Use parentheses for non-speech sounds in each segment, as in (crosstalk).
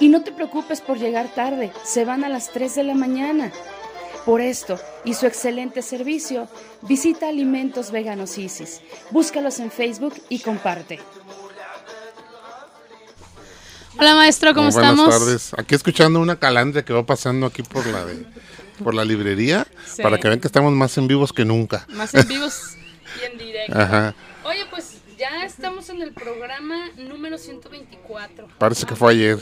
Y no te preocupes por llegar tarde, se van a las 3 de la mañana. Por esto y su excelente servicio, visita Alimentos Veganos Isis. Búscalos en Facebook y comparte. Hola maestro, ¿cómo Muy buenas estamos? tardes. Aquí escuchando una calandria que va pasando aquí por la de, por la librería Sí. para que vean que estamos más en vivos que nunca. Más en vivos y en directo. Ajá. Oye, pues ya estamos en el programa número 124. Parece que fue ayer.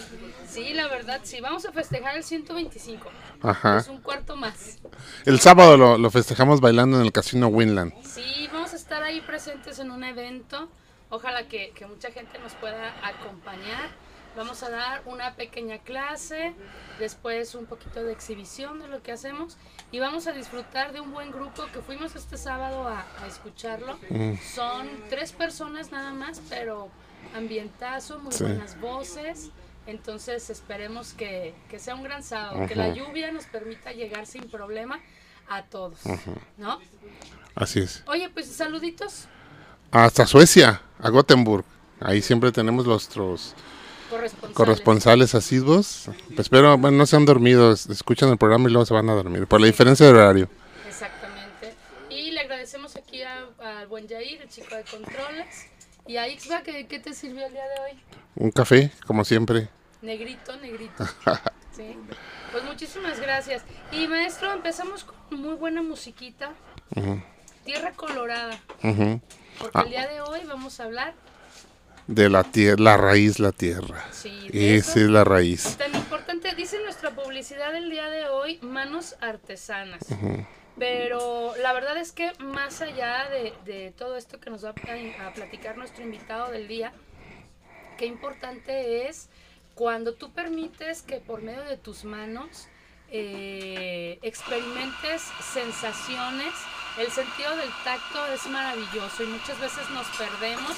Sí, la verdad, sí. Vamos a festejar el 125. Ajá. Es un cuarto más. El sábado lo, lo festejamos bailando en el casino Winland. Sí, vamos a estar ahí presentes en un evento. Ojalá que, que mucha gente nos pueda acompañar. Vamos a dar una pequeña clase, después un poquito de exhibición de lo que hacemos y vamos a disfrutar de un buen grupo que fuimos este sábado a, a escucharlo. Son tres personas nada más, pero ambientazo, muy Sí. buenas voces. Entonces esperemos que, que sea un gran sábado, que la lluvia nos permita llegar sin problema a todos, ¿no? Así es. Oye, pues saluditos Hasta Suecia, a Gothenburg. Ahí siempre tenemos nuestros corresponsales. corresponsales asiduos. Pues espero, bueno, no se han dormido, es- escuchan el programa y luego se van a dormir. Por la diferencia de horario. Exactamente. Y le agradecemos aquí al buen Jair, el chico de controles. Y a Ixba, ¿qué, ¿qué te sirvió el día de hoy? Un café, como siempre. Negrito, negrito. (laughs) Sí. Pues muchísimas gracias. Y maestro, empezamos con muy buena musiquita. Tierra Colorada. Ujú. Porque Ah. el día de hoy vamos a hablar De la tierra, la raíz, la tierra. Sí, Esa es la raíz. Tan importante, dice nuestra publicidad del día de hoy, manos artesanas. Pero la verdad es que más allá de, de todo esto que nos va a, platicar nuestro invitado del día, qué importante es cuando tú permites que por medio de tus manos eh, experimentes sensaciones. El sentido del tacto es maravilloso y muchas veces nos perdemos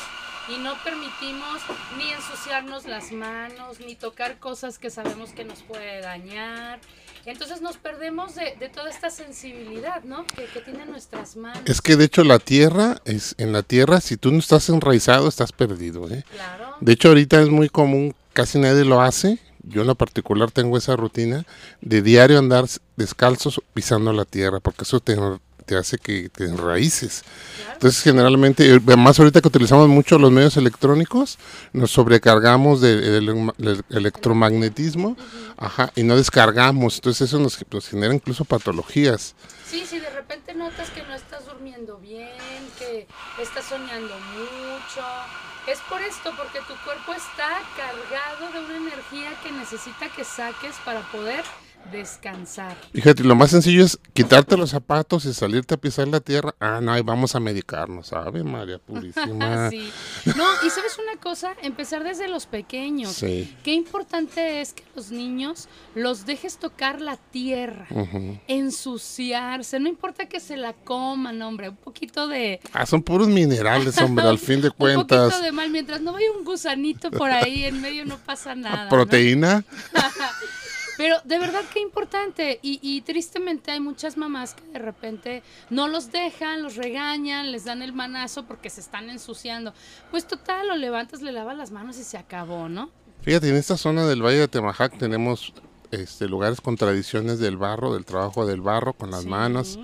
y no permitimos ni ensuciarnos las manos, ni tocar cosas que sabemos que nos puede dañar. Entonces nos perdemos de, de toda esta sensibilidad, ¿no? Que, que tienen nuestras manos. Es que de hecho la tierra, es en la tierra, si tú no estás enraizado, estás perdido. ¿eh? Claro. De hecho ahorita es muy común, casi nadie lo hace. Yo en lo particular tengo esa rutina de diario andar descalzos pisando la tierra, porque eso te, te hace que te enraíces. Entonces, generalmente, eh, más ahorita que utilizamos mucho los medios electrónicos, nos sobrecargamos del del electromagnetismo ajá, y no descargamos. Entonces, eso nos, nos genera incluso patologías. Sí, si de repente notas que no estás durmiendo bien, que estás soñando mucho, es por esto, porque tu cuerpo está cargado de una energía que necesita que saques para poder descansar. Fíjate, lo más sencillo es quitarte los zapatos y salirte a pisar la tierra. Ah, no, y vamos a medicarnos, ¿sabe, María (laughs) Purísima? sí. No, y sabes una cosa, empezar desde los pequeños. Sí. Qué importante es que los niños los dejes tocar la tierra, ensuciarse, no importa que se la coman, hombre, un poquito de... Ah, son puros minerales, hombre, al fin de (laughs) Un poquito cuentas. de mal, mientras no vaya un gusanito por ahí en medio no pasa nada. ¿no? (laughs) Pero de verdad qué importante. Y, y tristemente hay muchas mamás que de repente no los dejan, los regañan, les dan el manazo porque se están ensuciando. Pues total, lo levantas, le lavas las manos y se acabó, ¿no? Fíjate, en esta zona del Valle de Temajac tenemos este, lugares con tradiciones del barro, del trabajo del barro con las Sí. manos,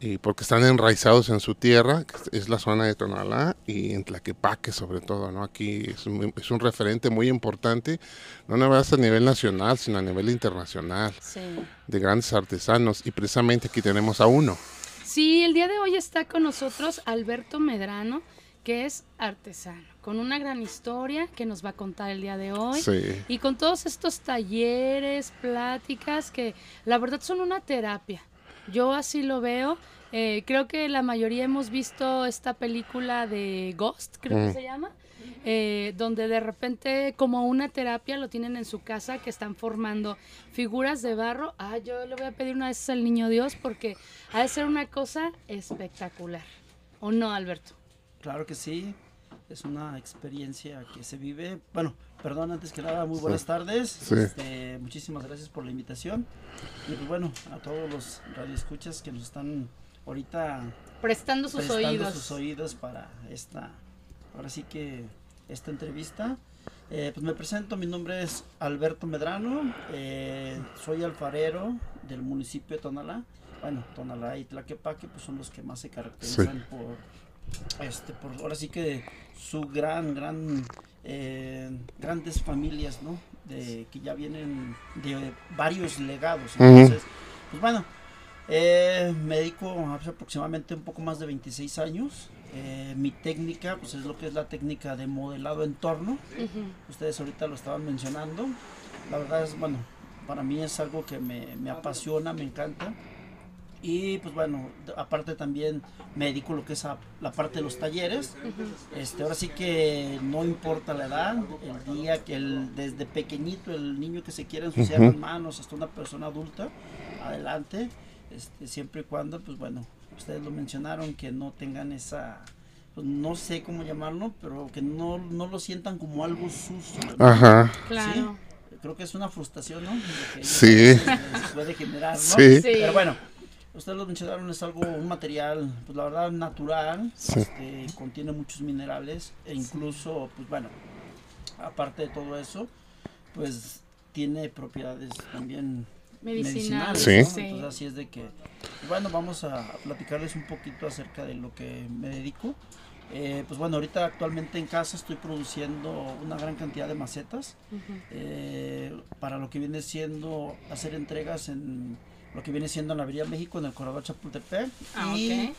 y porque están enraizados en su tierra, que es la zona de Tonalá y en Tlaquepaque sobre todo, ¿no? Aquí es un, es un referente muy importante, no nada más a nivel nacional, sino a nivel internacional, Sí. de grandes artesanos, y precisamente aquí tenemos a uno. Sí, el día de hoy está con nosotros Alberto Medrano, que es artesano, con una gran historia que nos va a contar el día de hoy. Sí. Y con todos estos talleres, pláticas, que la verdad son una terapia. Yo así lo veo. Eh, creo que la mayoría hemos visto esta película de Ghost, creo que Mm. se llama, eh, donde de repente como una terapia lo tienen en su casa, que están formando figuras de barro. Ah, yo le voy a pedir una vez al niño Dios porque ha de ser una cosa espectacular. ¿O no, Alberto? Claro que sí, es una experiencia que se vive. Bueno, perdón, antes que nada, muy buenas tardes. Sí. Este, muchísimas gracias por la invitación. Y pues bueno, a todos los radioescuchas que nos están ahorita Prestando sus prestando oídos. sus oídos para esta, ahora sí que esta entrevista. Eh, pues me presento, mi nombre es Alberto Medrano, eh, soy alfarero del municipio de Tonalá. Bueno, Tonalá y Tlaquepaque pues son los que más se caracterizan por, este, por ahora sí que su gran, gran, eh, grandes familias, ¿no? De, que ya vienen de varios legados. Entonces, pues bueno, eh, me dedico hace aproximadamente un poco más de 26 años. Eh, mi técnica, pues es lo que es la técnica de modelado en torno. Ujú. Ustedes ahorita lo estaban mencionando. La verdad es, bueno, para mí es algo que me, me apasiona, me encanta. Y pues bueno, aparte también me dedico a lo que es a la parte de los talleres. Este, ahora sí que no importa la edad, el día que el, desde pequeñito el niño que se quiera ensuciar las manos hasta una persona adulta, adelante, este, siempre y cuando, pues bueno, ustedes lo mencionaron, que no tengan esa, pues no sé cómo llamarlo, pero que no, no lo sientan como algo sucio. ¿no? Ajá. Claro. Creo que es una frustración, ¿no? Que Sí. puede generar, ¿no? Sí. Sí. Pero bueno, ustedes lo mencionaron, es algo, un material, pues la verdad, natural, Sí. este, contiene muchos minerales e incluso, pues bueno, aparte de todo eso, pues tiene propiedades también Medicinal. medicinales, Sí. ¿no? Sí. Entonces así es de que, bueno, vamos a platicarles un poquito acerca de lo que me dedico. Eh, pues bueno, ahorita actualmente en casa estoy produciendo una gran cantidad de macetas eh, para lo que viene siendo hacer entregas en lo que viene siendo en la Avenida México en el corredor Chapultepec Ah, y ok.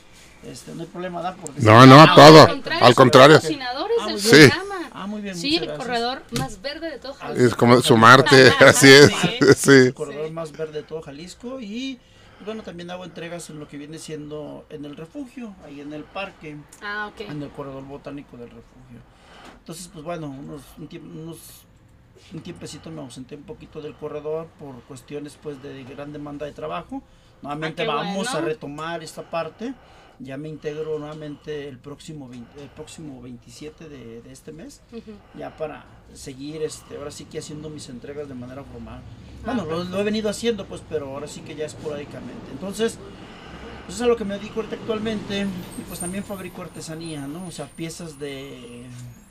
este no hay problema ¿da? porque No, no, Ah, todo. Al contrario, patrocinadores Ah, del muy bien. programa. ah muy bien Sí, el gracias. corredor más verde de todo Jalisco. Es como sumarte, (laughs) así es. Sí. (laughs) el corredor Sí. más verde de todo Jalisco y bueno también hago entregas en lo que viene siendo en el refugio ahí en el parque Ah, ok. en el corredor botánico del refugio. Entonces, pues bueno, unos, unos- un tiempecito me ausenté un poquito del corredor por cuestiones pues de gran demanda de trabajo. Nuevamente Ah, vamos bueno. a retomar esta parte. Ya me integro nuevamente el próximo 20 el próximo 27 de, de este mes, Ujú. ya para seguir este ahora sí que haciendo mis entregas de manera formal. Ah, Bueno, lo, lo he venido haciendo pues, pero ahora sí que ya esporádicamente. Entonces, pues es a lo que me dedico ahorita actualmente y pues también fabrico artesanía, ¿no? O sea, piezas de,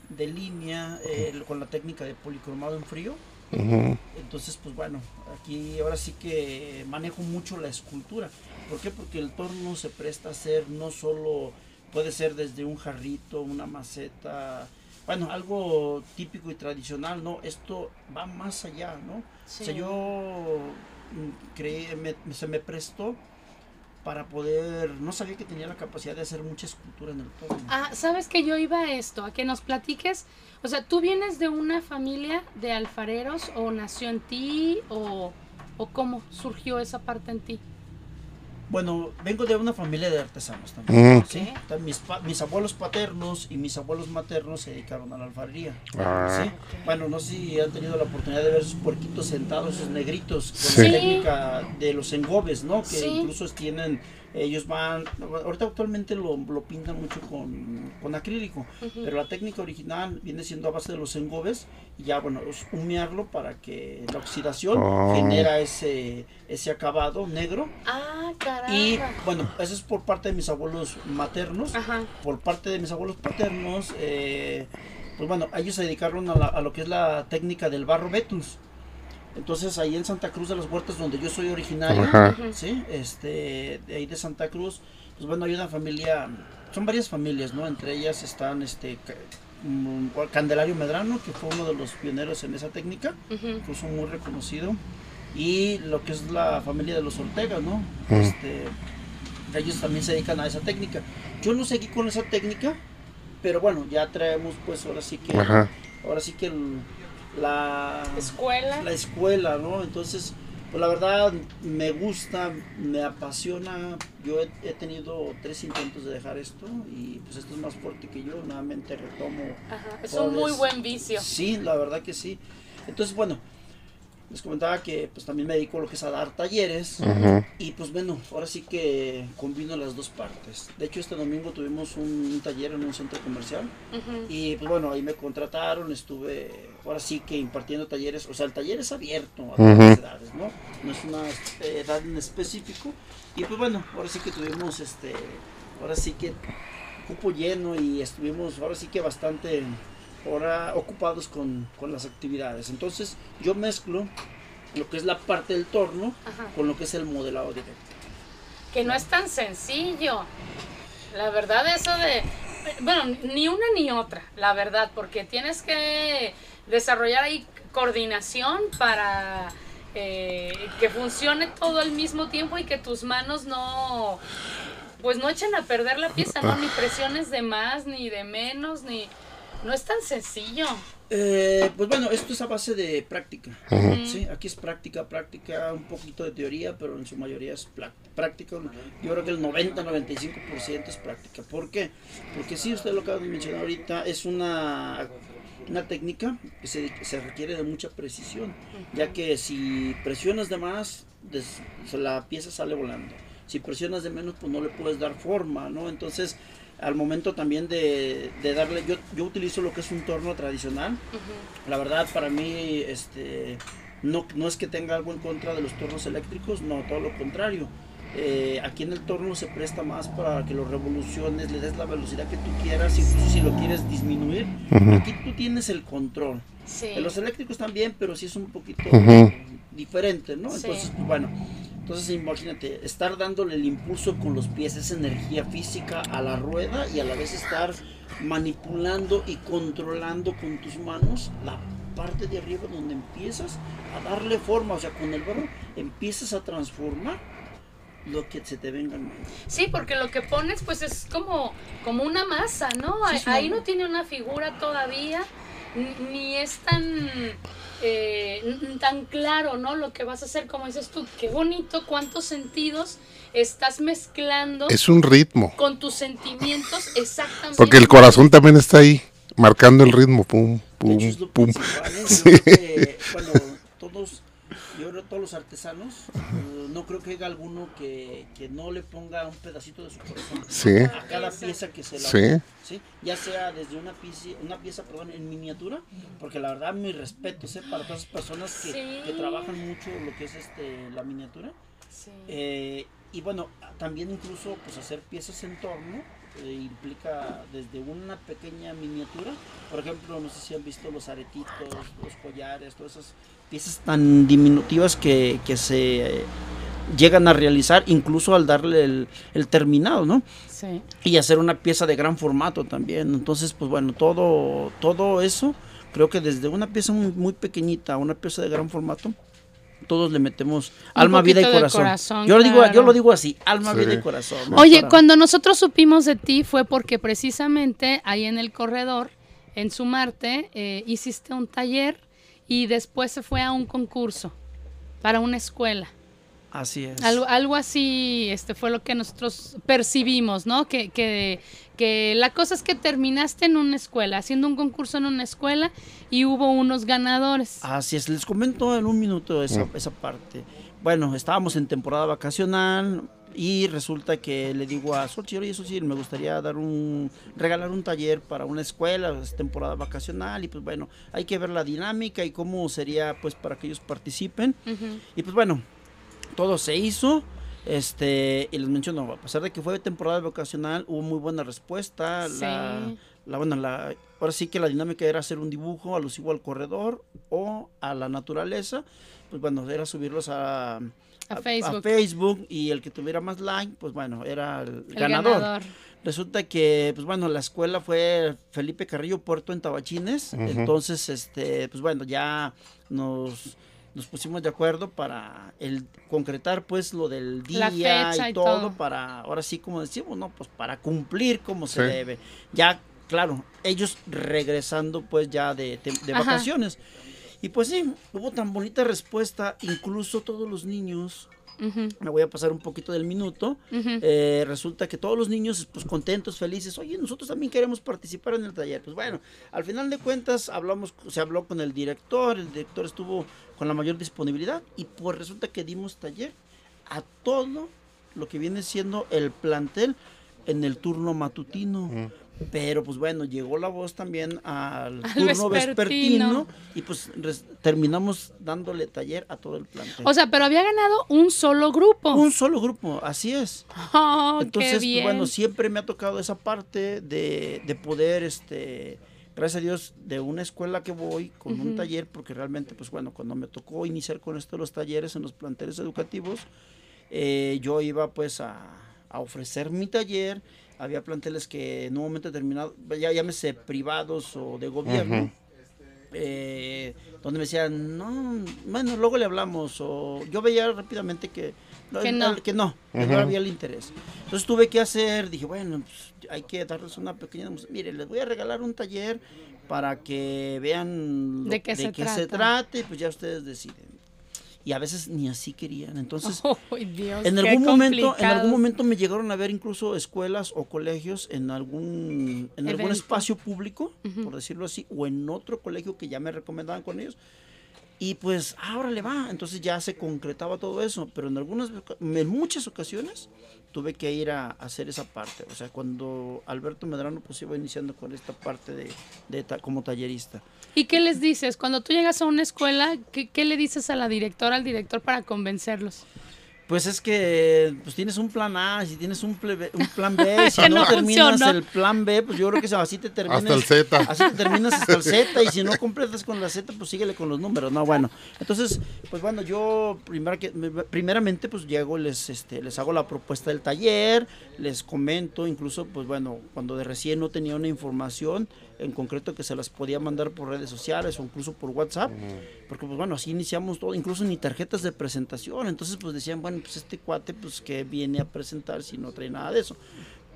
de línea eh, con la técnica de policromado en frío. Ujú. Entonces, pues bueno, aquí ahora sí que manejo mucho la escultura. ¿Por qué? Porque el torno se presta a ser no solo, puede ser desde un jarrito, una maceta, bueno, algo típico y tradicional, ¿no? Esto va más allá, ¿no? O sea, yo mm, creí, me- se me prestó para poder, no sabía que tenía la capacidad de hacer mucha escultura en el torno. Ah, sabes que yo iba a esto, a que nos platiques. O sea, ¿tú vienes de una familia de alfareros o nació en ti o, o cómo surgió esa parte en ti? Bueno, vengo de una familia de artesanos también. Mm. ¿sí? Ta- Mis, pa- mis abuelos paternos y mis abuelos maternos se dedicaron a la alfarería. Ah. ¿sí? Bueno, no sé si han tenido la oportunidad de ver esos puerquitos sentados, esos negritos, con Sí. la técnica de los engobes, ¿no? Que Sí. incluso tienen, ellos van, ahorita actualmente lo, lo pintan mucho con, con acrílico, pero la técnica original viene siendo a base de los engobes y ya, bueno, es humearlo para que la oxidación Oh. genera ese, ese acabado negro Ah, caramba. y bueno, eso es por parte de mis abuelos maternos. Ajá. Por parte de mis abuelos paternos, eh, pues bueno, ellos se dedicaron a, la- a lo que es la técnica del barro Betus. Entonces ahí en Santa Cruz de las Huertas, donde yo soy originario, Ajá. ¿sí? este, de ahí de Santa Cruz, pues bueno, hay una familia, son varias familias, ¿no? Entre ellas están este mm, Candelario Medrano, que fue uno de los pioneros en esa técnica, incluso muy reconocido, y lo que es la familia de los Ortega, ¿no? Este, ellos también se dedican a esa técnica. Yo no seguí con esa técnica, pero bueno, ya traemos pues ahora sí que, Ajá. ahora sí que el- la, Escuela. la escuela, ¿no? Entonces, pues la verdad me gusta, me apasiona. Yo he, he tenido tres intentos de dejar esto y pues esto es más fuerte que yo. Nuevamente retomo. Ajá. Es un muy buen vicio. Sí, la verdad que sí. Entonces, bueno, les comentaba que pues también me dedico a lo que es a dar talleres. Y pues bueno, ahora sí que combino las dos partes. De hecho, este domingo tuvimos un, un taller en un centro comercial. Y pues bueno, ahí me contrataron, estuve ahora sí que impartiendo talleres. O sea, el taller es abierto a todas las edades, ¿no? No es una eh, edad en específico. Y pues bueno, ahora sí que tuvimos este, ahora sí que cupo lleno y estuvimos ahora sí que bastante ahora ocupados con, con las actividades. Entonces yo mezclo lo que es la parte del torno Ajá. con lo que es el modelado directo. Que no es tan sencillo. La verdad, eso de. Bueno, ni una ni otra, la verdad, porque tienes que desarrollar ahí coordinación para eh, que funcione todo al mismo tiempo y que tus manos no. Pues no echen a perder la pieza, ¿no? Ni presiones de más, ni de menos, ni. No es tan sencillo. Eh, pues bueno, esto es a base de práctica. Sí, aquí es práctica, práctica, un poquito de teoría, pero en su mayoría es práctica. Yo creo que el 90-95% es práctica. ¿Por qué? Porque sí, usted lo acaba de mencionar ahorita, es una, una técnica que se, se requiere de mucha precisión, ya que si presionas de más, des- la pieza sale volando. Si presionas de menos, pues no le puedes dar forma, ¿no? Entonces, al momento también de, de darle, yo, yo utilizo lo que es un torno tradicional, la verdad, para mí, este, no, no es que tenga algo en contra de los tornos eléctricos, no, todo lo contrario. Eh, aquí en el torno se presta más para que lo revoluciones, le des la velocidad que tú quieras, incluso si lo quieres disminuir. Aquí tú tienes el control. Sí. En los eléctricos también, pero sí es un poquito diferente, ¿no? Sí. Entonces, pues, bueno, entonces imagínate, estar dándole el impulso con los pies, esa energía física a la rueda y a la vez estar manipulando y controlando con tus manos la parte de arriba donde empiezas a darle forma, o sea, con el barro empiezas a transformar lo que se te venga en. Sí, porque lo que pones pues es como, como una masa, ¿no? Sí, Ahí- es una- Ahí no tiene una figura todavía, ni- es tan, eh, tan claro, ¿no? Lo que vas a hacer, como dices tú, qué bonito, cuántos sentidos estás mezclando Es un ritmo. con tus sentimientos exactamente. Porque el corazón también está ahí, marcando el ritmo. Pum, pum, hecho, es lo pum. ¿eh? (laughs) Sí. bueno, todos, yo creo que todos los artesanos, eh, no creo que haya alguno que, que no le ponga un pedacito de su corazón Sí. a cada pieza que se la Sí. ¿sí? Ya sea desde una pieza, una pieza perdón, en miniatura, porque la verdad mi respeto ¿sí? para todas las personas que, Sí. que trabajan mucho lo que es este la miniatura. Sí. Eh, y bueno, también incluso pues hacer piezas en torno, eh, implica desde una pequeña miniatura, por ejemplo, no sé si han visto los aretitos, los collares, todas esas piezas tan diminutivas que, que se eh, llegan a realizar incluso al darle el, el terminado, ¿no? Sí. y hacer una pieza de gran formato también. Entonces, pues bueno, todo, todo eso, creo que desde una pieza muy, muy pequeñita a una pieza de gran formato, todos le metemos alma, vida y corazón. corazón, yo, lo digo, yo claro. lo digo así, alma, Sí. vida y corazón. ¿no? Oye, Para- cuando nosotros supimos de ti fue porque precisamente ahí en el corredor, en Sumarte, eh, hiciste un taller y después se fue a un concurso para una escuela. Así es. Algo, algo así este fue lo que nosotros percibimos, ¿no? Que, que, que la cosa es que terminaste en una escuela, haciendo un concurso en una escuela y hubo unos ganadores. Así es, les comento en un minuto esa, esa parte. Bueno, estábamos en temporada vacacional y resulta que le digo a Xochitl, oye, Xochitl, me gustaría dar un, regalar un taller para una escuela, es temporada vacacional y pues bueno, hay que ver la dinámica y cómo sería pues para que ellos participen. Y pues bueno, todo se hizo. Este, y les menciono, a pesar de que fue temporada vacacional, hubo muy buena respuesta. La, Sí. la, bueno, la, ahora sí que la dinámica era hacer un dibujo alusivo al corredor o a la naturaleza. Pues bueno, era subirlos a, A Facebook. Facebook, y el que tuviera más like, pues bueno, era el, El ganador. ganador. Resulta que, pues bueno, la escuela fue Felipe Carrillo Puerto en Tabachines. Entonces, este, pues bueno, ya nos, nos pusimos de acuerdo para el concretar pues lo del día y y todo, todo. para, ahora sí como decimos, no, pues para cumplir como se debe. Ya, claro, ellos regresando pues ya de, de- de vacaciones. Y pues sí, hubo tan bonita respuesta, incluso todos los niños, Me voy a pasar un poquito del minuto, eh, resulta que todos los niños, pues contentos, felices, oye, nosotros también queremos participar en el taller. Pues bueno, al final de cuentas hablamos, se habló con el director, el director estuvo con la mayor disponibilidad y pues resulta que dimos taller a todo lo que viene siendo el plantel en el turno matutino. Pero pues bueno, llegó la voz también al, Al turno vespertino. vespertino y pues res- terminamos dándole taller a todo el plantel. O sea, pero había ganado un solo grupo. un solo grupo, así es. Oh, qué Entonces, pues, bien. bueno, siempre me ha tocado esa parte de, de poder, este, gracias a Dios, de una escuela que voy con un taller, porque realmente, pues bueno, cuando me tocó iniciar con esto de los talleres en los planteles educativos, eh, yo iba pues a, a ofrecer mi taller. Había planteles que en un momento determinado, ya llámese privados o de gobierno, Ujú. eh, donde me decían, no, bueno, luego le hablamos, o yo veía rápidamente que Que no. que no, que no había el interés. Entonces tuve que hacer, dije, bueno, pues, hay que darles una pequeña, mire, les voy a regalar un taller para que vean lo- ¿De qué se trata? trate, pues ya ustedes deciden. Y a veces ni así querían. Entonces, (laughs) Ay, Dios, en algún momento, en algún momento me llegaron a ver incluso escuelas o colegios en algún, en algún espacio público, Ujú. por decirlo así, o en otro colegio que ya me recomendaban con ellos. Y pues, ahora le va. Entonces ya se concretaba todo eso. Pero en algunas, en muchas ocasiones tuve que ir a, hacer esa parte. O sea, cuando Alberto Medrano pues iba iniciando con esta parte de, de como tallerista. ¿Y qué les dices? Cuando tú llegas a una escuela, ¿qué, qué le dices a la directora, al director para convencerlos? Pues es que pues tienes un plan A, si tienes un, plebe- un plan B, (laughs) si no, no terminas funcionó. el plan B, pues yo creo que así te terminas. Hasta el Z. Así te terminas hasta el (laughs) Z y si no completas con la Z, pues síguele con los números. No, bueno. Entonces, pues bueno, yo primera que- primeramente pues llego, les, este, les hago la propuesta del taller, les comento, incluso pues bueno, cuando de recién no tenía una información en concreto que se las podía mandar por redes sociales o incluso por WhatsApp, porque pues bueno, así iniciamos todo, incluso ni tarjetas de presentación, entonces pues decían, bueno, pues este cuate pues que viene a presentar si no trae nada de eso.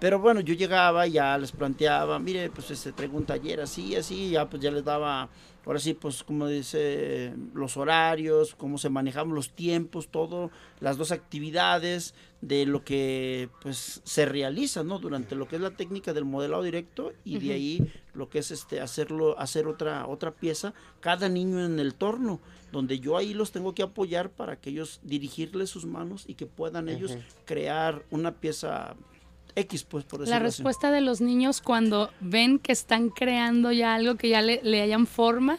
Pero bueno, yo llegaba y ya les planteaba, mire, pues este, traigo un taller así, así, ya pues ya les daba, ahora sí, pues como dice, los horarios, cómo se manejaban los tiempos, todo, las dos actividades de lo que pues se realiza, ¿no? Durante lo que es la técnica del modelado directo y de ahí lo que es este hacerlo, hacer otra, otra pieza, cada niño en el torno, donde yo ahí los tengo que apoyar para que ellos dirigirles sus manos y que puedan ellos crear una pieza X, pues por decirlo La así. respuesta de los niños cuando ven que están creando ya algo que ya le, le hayan forma.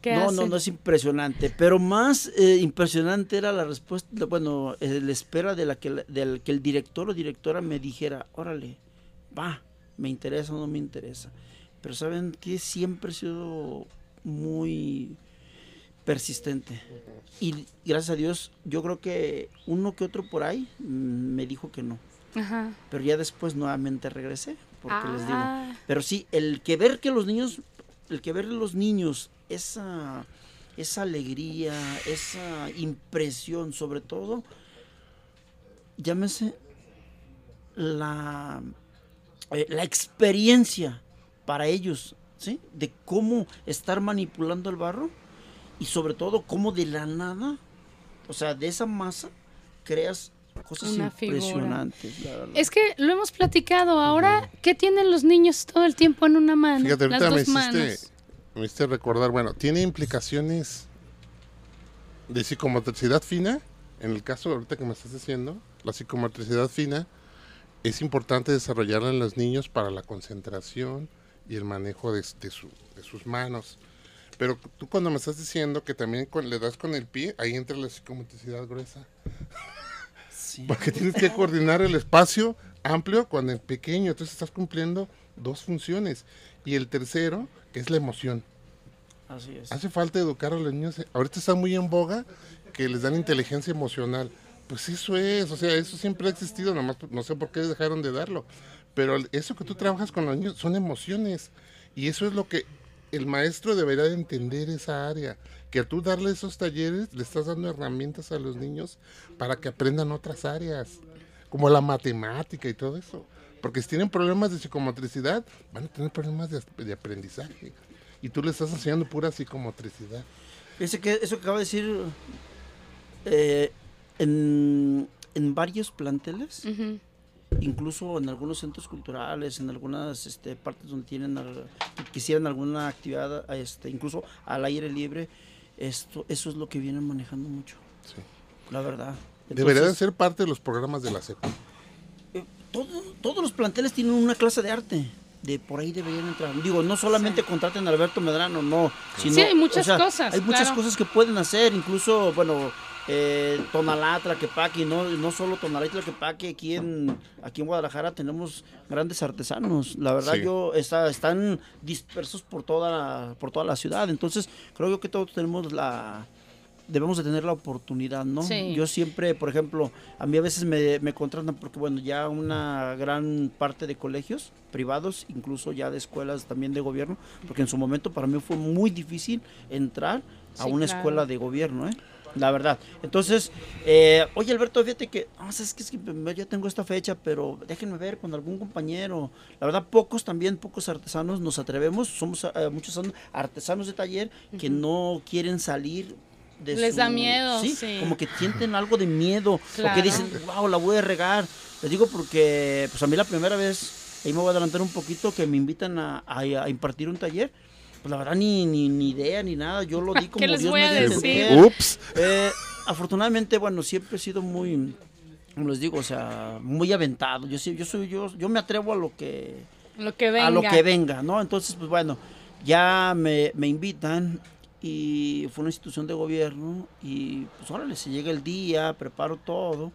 ¿Qué No, hacen? no, no es impresionante, pero más eh, impresionante era la respuesta, de- bueno, eh, la espera de la que, la- del que el director o directora me dijera, órale, va, me interesa o no me interesa. Pero saben que siempre he sido muy persistente. Y gracias a Dios, yo creo que uno que otro por ahí mm, me dijo que no. Ajá. Pero ya después nuevamente regresé, porque les digo. Ah. Pero sí, el que ver que los niños, el que ver los niños, esa, esa alegría, esa impresión, sobre todo, llámese la, eh, la experiencia para ellos, ¿sí? De cómo estar manipulando el barro y sobre todo cómo de la nada, o sea, de esa masa creas cosas Una figura. impresionantes, la verdad. Es que lo hemos platicado. Ahora, ¿qué tienen los niños todo el tiempo en una mano? Fíjate, Las ahorita me dos hiciste, manos. me hiciste recordar, bueno, tiene implicaciones de psicomotricidad fina. En el caso ahorita que me estás diciendo, la psicomotricidad fina es importante desarrollarla en los niños para la concentración y el manejo de, de su- de sus manos. Pero tú cuando me estás diciendo que también con- le das con el pie, ahí entra la psicomotricidad gruesa. Sí. Porque tienes que coordinar el espacio amplio con el pequeño. Entonces estás cumpliendo dos funciones. Y el tercero es la emoción. Así es. Hace falta educar a los niños. Ahorita está muy en boga que les dan inteligencia emocional. Pues eso es, o sea, eso siempre ha existido, nomás no sé por qué dejaron de darlo. Pero eso que tú trabajas con los niños son emociones. Y eso es lo que el maestro debería de entender esa área. Que tú darle esos talleres, le estás dando herramientas a los niños para que aprendan otras áreas, como la matemática y todo eso. Porque si tienen problemas de psicomotricidad, van a tener problemas de, de aprendizaje. Y tú le estás enseñando pura psicomotricidad. Fíjese que eso que acaba de decir, eh, en, en varios planteles, incluso en algunos centros culturales, en algunas este, partes donde tienen al- que quisieran alguna actividad, este, incluso al aire libre, esto, eso es lo que vienen manejando mucho, Sí. la verdad. Debería de Entonces, ser parte de los programas de la SEP. eh, todo- todos los planteles tienen una clase de arte. De por ahí deberían entrar. Digo, no solamente contraten a Alberto Medrano, no. Sino, Sí, hay muchas o sea, cosas, Hay muchas claro. cosas que pueden hacer. Incluso, bueno, eh, Tonalá, Tlaquepaque, no, no solo Tonalá y Tlaquepaque, aquí en, aquí en Guadalajara tenemos grandes artesanos. La verdad, Sí. yo está, están dispersos por toda, la, por toda la ciudad. Entonces, creo yo que todos tenemos la debemos de tener la oportunidad, ¿no? Sí. Yo siempre, por ejemplo, a mí a veces me, me contratan porque, bueno, ya una gran parte de colegios privados, incluso ya de escuelas también de gobierno, porque en su momento para mí fue muy difícil entrar a Sí, una claro. escuela de gobierno, ¿eh? La verdad. Entonces, eh, oye Alberto, fíjate que, ah, es que, es que yo tengo esta fecha, pero déjenme ver con algún compañero. La verdad, pocos también, pocos artesanos nos atrevemos. Somos eh, muchos artesanos de taller que no quieren salir. De Les su- da miedo, sí, sí. como que sienten algo de miedo, Claro. porque dicen, wow, la voy a regar. Les digo porque, pues a mí la primera vez, ahí me voy a adelantar un poquito, que me invitan a, a- a impartir un taller. Pues la verdad, ni, ni, ni idea, ni nada. Yo lo di (laughs) como ¿Qué les Dios voy me a decir? Ups. Eh, afortunadamente, bueno, siempre he sido muy, como les digo, o sea, muy aventado. Yo sí, yo soy, yo, yo me atrevo a lo que, Lo que venga. a lo que venga, ¿no? Entonces, pues bueno, ya me, me invitan y fue una institución de gobierno y pues órale, se llega el día, preparo todo.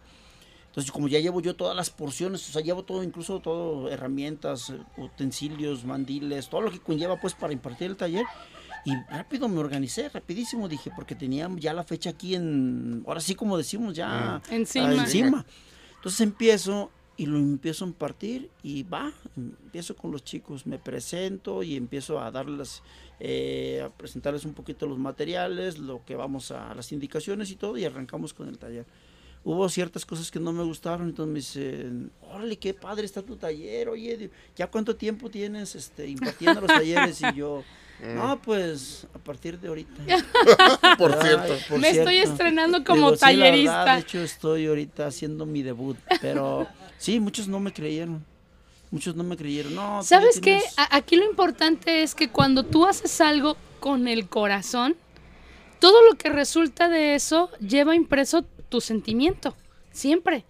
Entonces, como ya llevo yo todas las porciones, o sea, llevo todo, incluso todo, herramientas, utensilios, mandiles, todo lo que conlleva pues para impartir el taller. Y rápido me organicé, rapidísimo, dije, porque tenía ya la fecha aquí en, ahora sí como decimos, ya Encima. ah, encima. Entonces empiezo y lo empiezo a impartir y va, empiezo con los chicos, me presento y empiezo a darles, eh, a presentarles un poquito los materiales, lo que vamos a las indicaciones y todo y arrancamos con el taller. Hubo ciertas cosas que no me gustaron, entonces me dicen, órale, qué padre está tu taller, oye, ¿ya cuánto tiempo tienes este, impartiendo los talleres? Y yo, (laughs) no, pues a partir de ahorita. (laughs) Por Ay, cierto. por Me estoy cierto. estrenando como Digo, sí, la verdad, tallerista. de hecho, estoy ahorita haciendo mi debut. Pero sí, muchos no me creyeron. Muchos no me creyeron. No, ¿Sabes qué? tienes- Aquí lo importante es que cuando tú haces algo con el corazón, todo lo que resulta de eso lleva impreso tu sentimiento, siempre.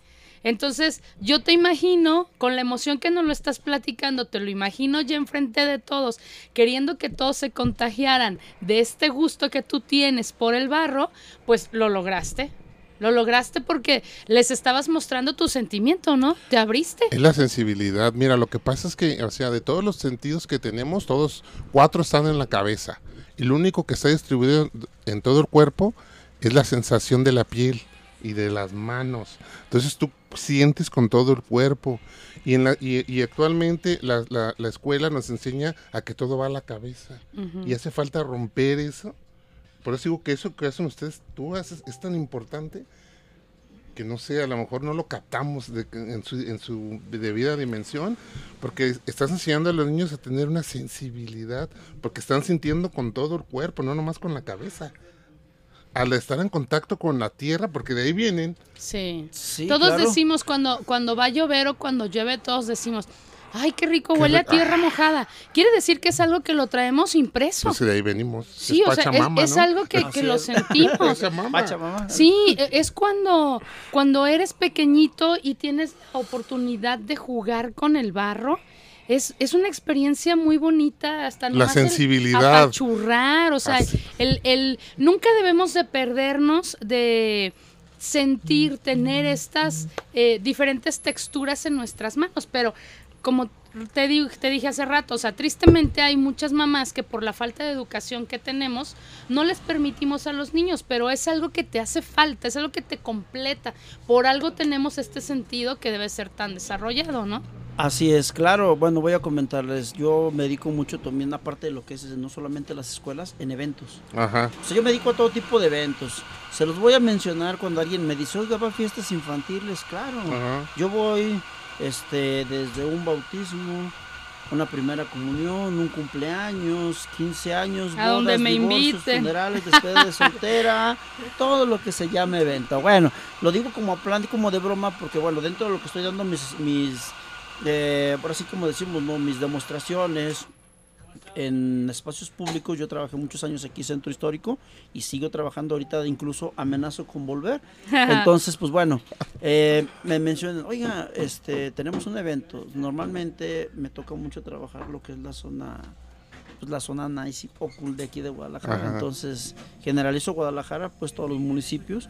Entonces, yo te imagino, con la emoción que nos lo estás platicando, te lo imagino ya enfrente de todos, queriendo que todos se contagiaran de este gusto que tú tienes por el barro, pues lo lograste. Lo lograste porque les estabas mostrando tu sentimiento, ¿no? Te abriste. Es la sensibilidad. Mira, lo que pasa es que, o sea, de todos los sentidos que tenemos, todos cuatro están en la cabeza. Y lo único que está distribuido en todo el cuerpo es la sensación de la piel y de las manos. Entonces tú sientes con todo el cuerpo. Y, en la, y, y actualmente la, la- la escuela nos enseña a que todo va a la cabeza. Y hace falta romper eso. Por eso digo que eso que hacen ustedes, tú haces, es tan importante que no sé, a lo mejor no lo captamos de- en, su, en su debida dimensión, porque estás enseñando a los niños a tener una sensibilidad, porque están sintiendo con todo el cuerpo, no nomás con la cabeza. Al estar en contacto con la tierra, porque de ahí vienen, Sí. Sí, todos claro. decimos cuando, cuando va a llover o cuando llueve, todos decimos, ay, qué rico, Qué huele a rico". tierra mojada. Quiere decir que es algo que lo traemos impreso. pues de ahí venimos. sí, Es o sea, es, algo que, que lo es. sentimos. Pachamama. Sí, es cuando, cuando eres pequeñito y tienes la oportunidad de jugar con el barro. Es, es una experiencia muy bonita, hasta La sensibilidad. apachurrar, o sea, el, el, nunca debemos de perdernos de sentir, tener estas eh, diferentes texturas en nuestras manos, pero como te, di- te dije hace rato, o sea, tristemente hay muchas mamás que por la falta de educación que tenemos no les permitimos a los niños, pero es algo que te hace falta, es algo que te completa. Por algo tenemos este sentido que debe ser tan desarrollado, ¿no? Así es, claro. Bueno, voy a comentarles. Yo me dedico mucho también, aparte de lo que es no solamente las escuelas, en eventos. Ajá. O sea, yo me dedico a todo tipo de eventos. Se los voy a mencionar cuando alguien me dice, oiga, va a fiestas infantiles. Claro. Ajá. Yo voy este, desde un bautismo, una primera comunión, un cumpleaños, 15 años, A donde bodas, me divorcios, inviten. funerales, despedida de (laughs) soltera, todo lo que se llame evento. Bueno, lo digo como a plan y como de broma porque, bueno, dentro de lo que estoy dando mis, mis eh, por así como decimos, ¿no? mis demostraciones en espacios públicos, yo trabajé muchos años aquí Centro Histórico y sigo trabajando ahorita, incluso amenazo con volver. (laughs) Entonces, pues bueno, eh, me mencionan, oiga, este, tenemos un evento. Normalmente me toca mucho trabajar lo que es la zona, pues la zona nice y o cool de aquí de Guadalajara. Ajá. Entonces, generalizo Guadalajara, pues todos los municipios.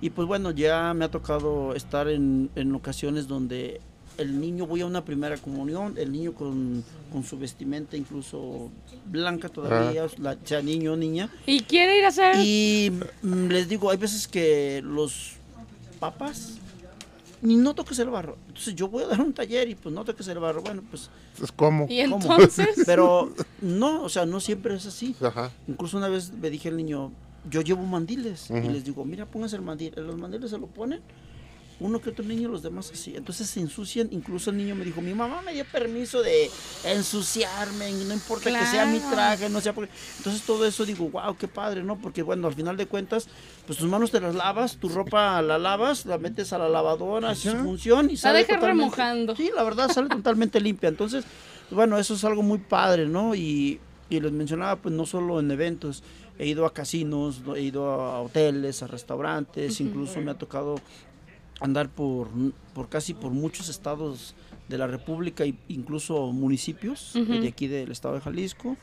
Y pues bueno, ya me ha tocado estar en, en ocasiones donde el niño, voy a una primera comunión, el niño con, con su vestimenta incluso blanca todavía, la, sea niño o niña, Y quiere ir a hacer... y mm, les digo, hay veces que los papás ni no toques el barro. Entonces yo voy a dar un taller y pues no toques el barro. Bueno, pues, Es como. Y ¿cómo? entonces... (laughs) pero no, o sea, no siempre es así. Ajá. Incluso una vez me dije al niño, yo llevo mandiles. Y les digo, mira, pónganse el mandil. Los mandiles se lo ponen. Uno que otro niño, los demás así. Entonces se ensucian. Incluso el niño me dijo, mi mamá me dio permiso de ensuciarme. No importa que sea mi traje, no sea porque... Entonces todo eso digo, wow, qué padre, ¿no? Porque bueno, al final de cuentas, pues tus manos te las lavas, tu ropa la lavas, la metes a la lavadora, hace su función y sale dejas totalmente- remojando. Sí, la verdad sale totalmente limpia. Entonces, bueno, eso es algo muy padre, ¿no? Y, y les mencionaba, pues no solo en eventos, he ido a casinos, he ido a hoteles, a restaurantes, incluso me ha tocado andar por, por casi por muchos estados de la República e incluso municipios Ujú. de aquí del estado de Jalisco.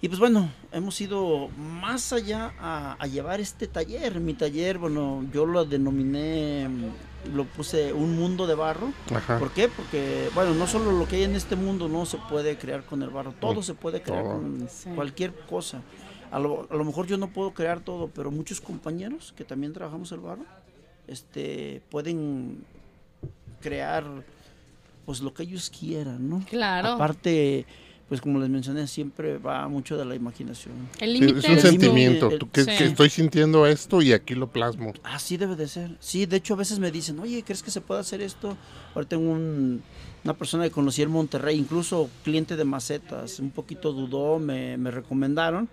Y pues bueno, hemos ido más allá a, a llevar este taller. Mi taller, bueno, yo lo denominé, mm, lo puse un mundo de barro. Ajá. ¿Por qué? Porque, bueno, no solo lo que hay en este mundo no se puede crear con el barro, todo se puede crear Todo. con Sí. cualquier cosa. A lo, a lo mejor yo no puedo crear todo, pero muchos compañeros que también trabajamos el barro, este, pueden crear pues lo que ellos quieran, ¿no? Claro. Aparte, pues como les mencioné, siempre va mucho de la imaginación. El Sí, límite es un sentimiento. el- que, sí. que estoy sintiendo esto y aquí lo plasmo. Así debe de ser. Sí, de hecho a veces me dicen, oye, ¿crees que se puede hacer esto? Ahora tengo un- una persona que conocí en Monterrey, incluso cliente de macetas, un poquito dudó, me, me recomendaron.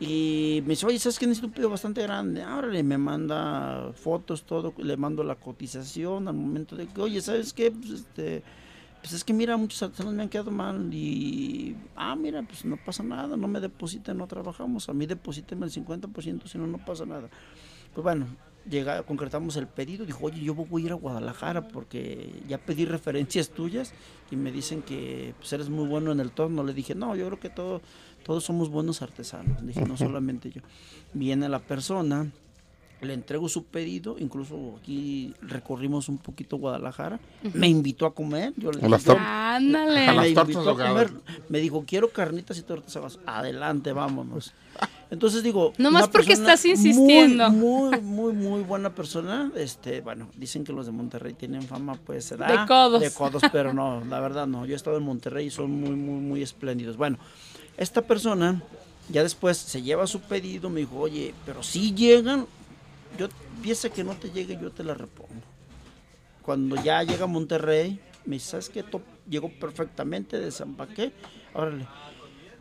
Y me dice, oye, ¿sabes qué? Necesito un pedido bastante grande. Ahora me manda fotos, todo, le mando la cotización al momento de que, oye, ¿sabes qué? Pues, este, pues es que mira, muchos artesanos me han quedado mal y, ah, mira, pues no pasa nada, no me depositen, no trabajamos, a mí deposíteme el 50%, si no, no pasa nada. Pues bueno, llega, concretamos el pedido, dijo, oye, yo voy a ir a Guadalajara porque ya pedí referencias tuyas y me dicen que pues, eres muy bueno en el torno. Le dije, no, yo creo que todo, todos somos buenos artesanos. Dije, no solamente yo. Viene la persona, le entrego su pedido, incluso aquí recorrimos un poquito Guadalajara, me invitó a comer, yo le dije, Ándale. Me tortas invitó a comer, me dijo, quiero carnitas y tortas adelante, vámonos. Entonces digo, Nomás porque estás insistiendo. Muy, muy, muy, muy buena persona. Este, bueno, dicen que los de Monterrey tienen fama, pues, ¿será? De codos. De codos, pero no, la verdad no. Yo he estado en Monterrey y son muy, muy, muy espléndidos. Bueno, esta persona ya después se lleva su pedido, me dijo, oye, pero si llegan, yo piensa que no te llegue, yo te la repongo. Cuando ya llega a Monterrey, me dice, ¿sabes qué? Llegó perfectamente, desempaqué. Órale.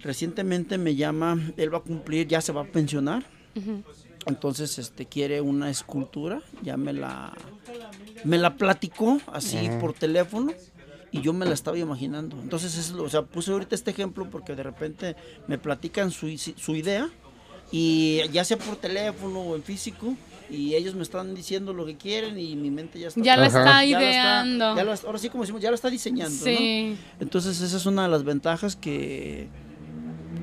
Recientemente me llama, él va a cumplir, ya se va a pensionar. Entonces, este, quiere una escultura, ya me la, me la platicó así por teléfono y yo me la estaba imaginando. Entonces, es, lo- o sea, puse ahorita este ejemplo porque de repente me platican su, su idea y ya sea por teléfono o en físico y ellos me están diciendo lo que quieren y mi mente ya está Ya la está ya la está- ideando. ya la- ahora sí como decimos, ya la está diseñando, ¿no? Sí. Entonces esa es una de las ventajas que,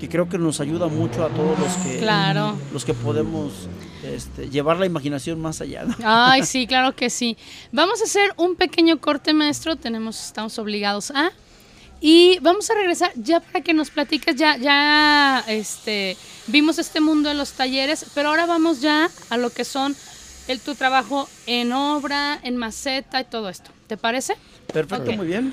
que creo que nos ayuda mucho a todos los que Claro. los que podemos este, llevar la imaginación más allá. ¿no? Ay, sí, (laughs) claro que sí. Vamos a hacer un pequeño corte, maestro. Tenemos, estamos obligados a. Y vamos a regresar ya para que nos platiques. Ya, ya, este, vimos este mundo de los talleres, pero ahora vamos ya a lo que son el tu trabajo en obra, en maceta y todo esto. ¿Te parece? Perfecto, muy bien.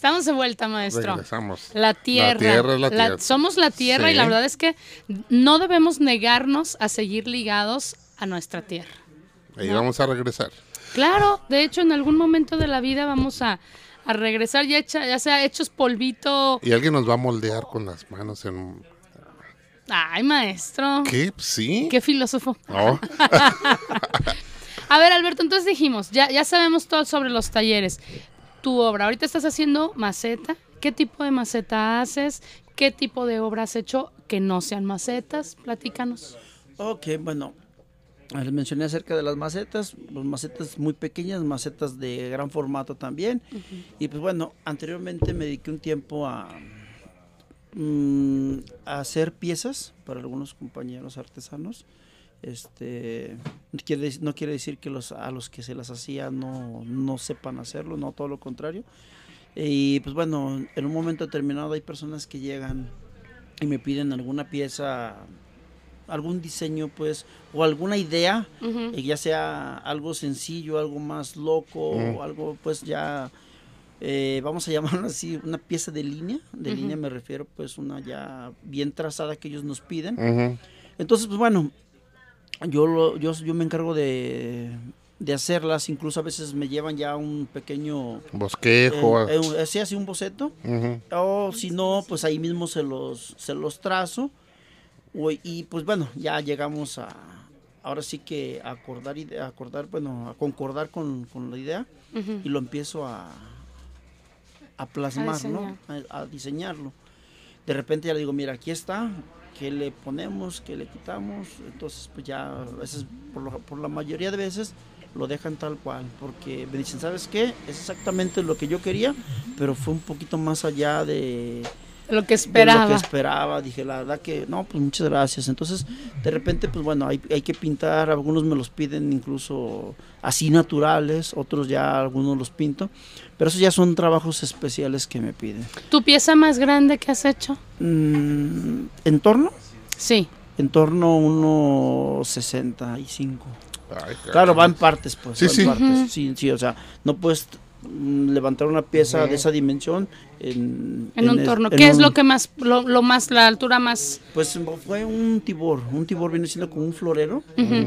Estamos de vuelta, maestro. Regresamos. La tierra. La tierra es la tierra. somos la tierra y la verdad es que no debemos negarnos a seguir ligados a nuestra tierra. Ahí vamos a regresar. Claro, de hecho en algún momento de la vida vamos a, a regresar ya, hecha, ya sea hechos polvito. Y alguien nos va a moldear con las manos en... Ay, maestro. ¿Qué? ¿Sí? Qué filósofo. No. (laughs) A ver, Alberto, entonces dijimos, ya, ya sabemos todo sobre los talleres. Tu obra, ahorita estás haciendo maceta. ¿Qué tipo de maceta haces? ¿Qué tipo de obra has hecho que no sean macetas? Platícanos. Ok, bueno, les mencioné acerca de las macetas, pues macetas muy pequeñas, macetas de gran formato también. Y pues bueno, anteriormente me dediqué un tiempo a, mm, a hacer piezas para algunos compañeros artesanos. Este, no quiere, no quiere decir que los, a los que se las hacía no, no sepan hacerlo, no, todo lo contrario. Y pues bueno, en un momento determinado hay personas que llegan y me piden alguna pieza, algún diseño pues, o alguna idea, eh, ya sea algo sencillo, algo más loco, o algo pues ya, eh, vamos a (laughs) llamarlo así, una pieza de línea, de línea me refiero pues una ya bien trazada que ellos nos piden. Entonces, pues bueno, yo, lo- yo, yo me encargo de, de hacerlas, incluso a veces me llevan ya un pequeño, Bosquejo. eh, eh, sí, así un boceto, Ujú. o si no, pues ahí mismo se los, se los trazo, o- y pues bueno, ya llegamos a, ahora sí que a acordar, a acordar bueno, a concordar con, con la idea, y lo empiezo a, a plasmar, ¿no? A, a diseñarlo. De repente ya le digo, mira, aquí está, ¿qué le ponemos? ¿Qué le quitamos? Entonces, pues ya, a veces, por, lo- la mayoría de veces, lo dejan tal cual, porque me dicen, ¿sabes qué? Es exactamente lo que yo quería, pero fue un poquito más allá de, Lo que de esperaba. lo que esperaba. Dije, la verdad que, no, pues muchas gracias. Entonces, de repente, pues bueno, hay, hay que pintar, algunos me los piden incluso así naturales, otros ya algunos los pinto, pero esos ya son trabajos especiales que me piden. ¿Tu pieza más grande que has hecho? Mm, ¿En torno? Sí. En torno a unos 65. Ay, Claro, va en partes, pues. Sí, va en sí. sí, sí, o sea, no puedes levantar una pieza de esa dimensión en, En, un torno. en ¿Qué es lo que más, lo, lo más, la altura más? Pues fue un tibor. Un tibor viene siendo como un florero,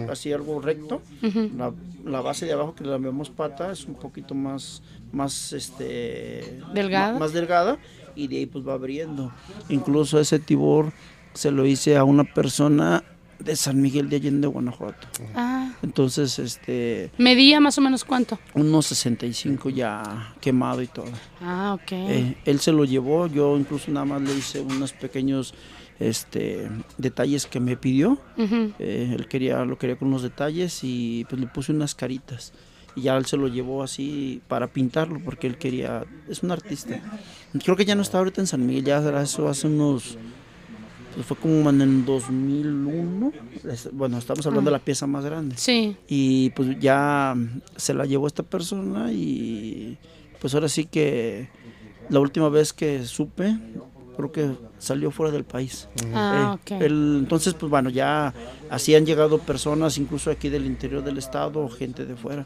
así algo recto. la, la base de abajo que la vemos pata es un poquito más, más este, Delgada. más delgada y de ahí pues va abriendo. Incluso ese tibor se lo hice a una persona de San Miguel de Allende, Guanajuato. Ah, Entonces, este, medía más o menos cuánto. unos 65 ya quemado y todo. Ah, ok. Eh, él se lo llevó, yo incluso nada más le hice unos pequeños este detalles que me pidió. Eh, él quería, lo quería con unos detalles y pues le puse unas caritas. Y ya él se lo llevó así para pintarlo porque él quería, es un artista. Creo que ya no está ahorita en San Miguel, ya eso hace unos, pues fue como en el 2001. Es- Bueno, estamos hablando de la pieza más grande. Sí. Y pues ya se la llevó esta persona y pues ahora sí que la última vez que supe, creo que salió fuera del país. Ah, Eh, ok. el- entonces, pues bueno, ya así han llegado personas, incluso aquí del interior del estado, gente de fuera.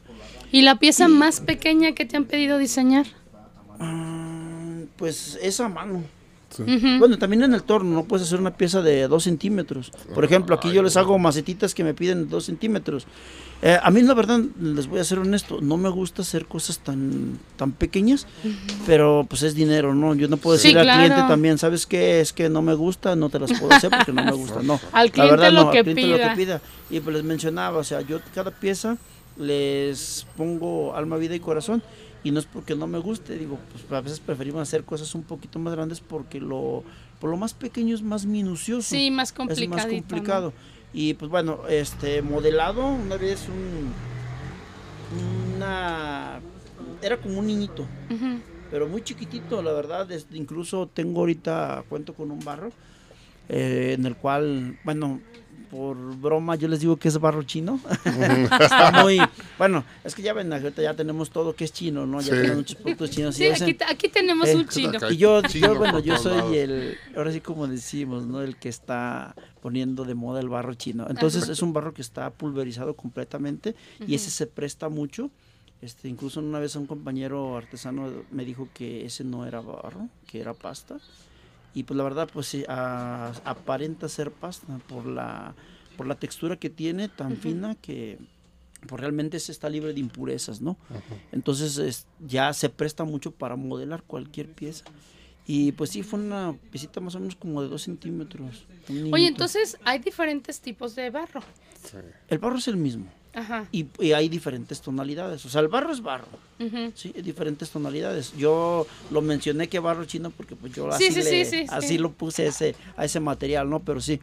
¿Y la pieza más pequeña que te han pedido diseñar? Ah, pues esa mano, Bueno, también en el torno no puedes hacer una pieza de 2 centímetros. Por ejemplo, aquí yo les hago macetitas que me piden 2 centímetros. Eh, a mí la verdad, les voy a ser honesto, no me gusta hacer cosas tan, tan pequeñas, pero pues es dinero, ¿no? Yo no puedo Sí, decirle al claro. cliente también, ¿sabes qué? Es que no me gusta, no te las puedo hacer porque no me gusta, no. (laughs) Al La cliente verdad, lo no, que al cliente lo pida. que pida. Y pues les mencionaba, o sea, yo cada pieza les pongo alma, vida y corazón. Y no es porque no me guste, digo, pues a veces preferimos hacer cosas un poquito más grandes porque lo, por lo más pequeño es más minucioso. Sí, más es complicadito. más ¿no? complicado. Y pues bueno, este modelado, una vez un una era como un niñito, pero muy chiquitito, la verdad. es- incluso tengo ahorita, cuento con un barro, eh, en el cual, bueno, por broma yo les digo que es barro chino. (laughs) Está muy, bueno, es que ya ven, ahorita ya tenemos todo que es chino, ¿no? Ya Sí. tenemos muchos productos chinos. Sí, aquí, aquí tenemos Eh, un chino. y yo, Chino yo, bueno, yo lados. soy el, ahora sí como decimos, ¿no? El que está poniendo de moda el barro chino. Entonces es un barro que está pulverizado completamente y ese se presta mucho. Este, incluso una vez un compañero artesano me dijo que ese no era barro, que era pasta. Y pues la verdad, pues sí, a- aparenta ser pasta por la, por la textura que tiene tan fina que pues realmente se está libre de impurezas, ¿no? Entonces es- ya se presta mucho para modelar cualquier pieza. Y pues sí, fue una piecita más o menos como de dos centímetros. Oye, entonces hay diferentes tipos de barro. El barro es el mismo Ajá. y, y hay diferentes tonalidades. O sea, el barro es barro, sí, hay diferentes tonalidades. Yo lo mencioné que barro chino porque pues yo Sí, así, sí, le- sí, sí, así sí. lo puse ese, a ese material, ¿no? Pero sí,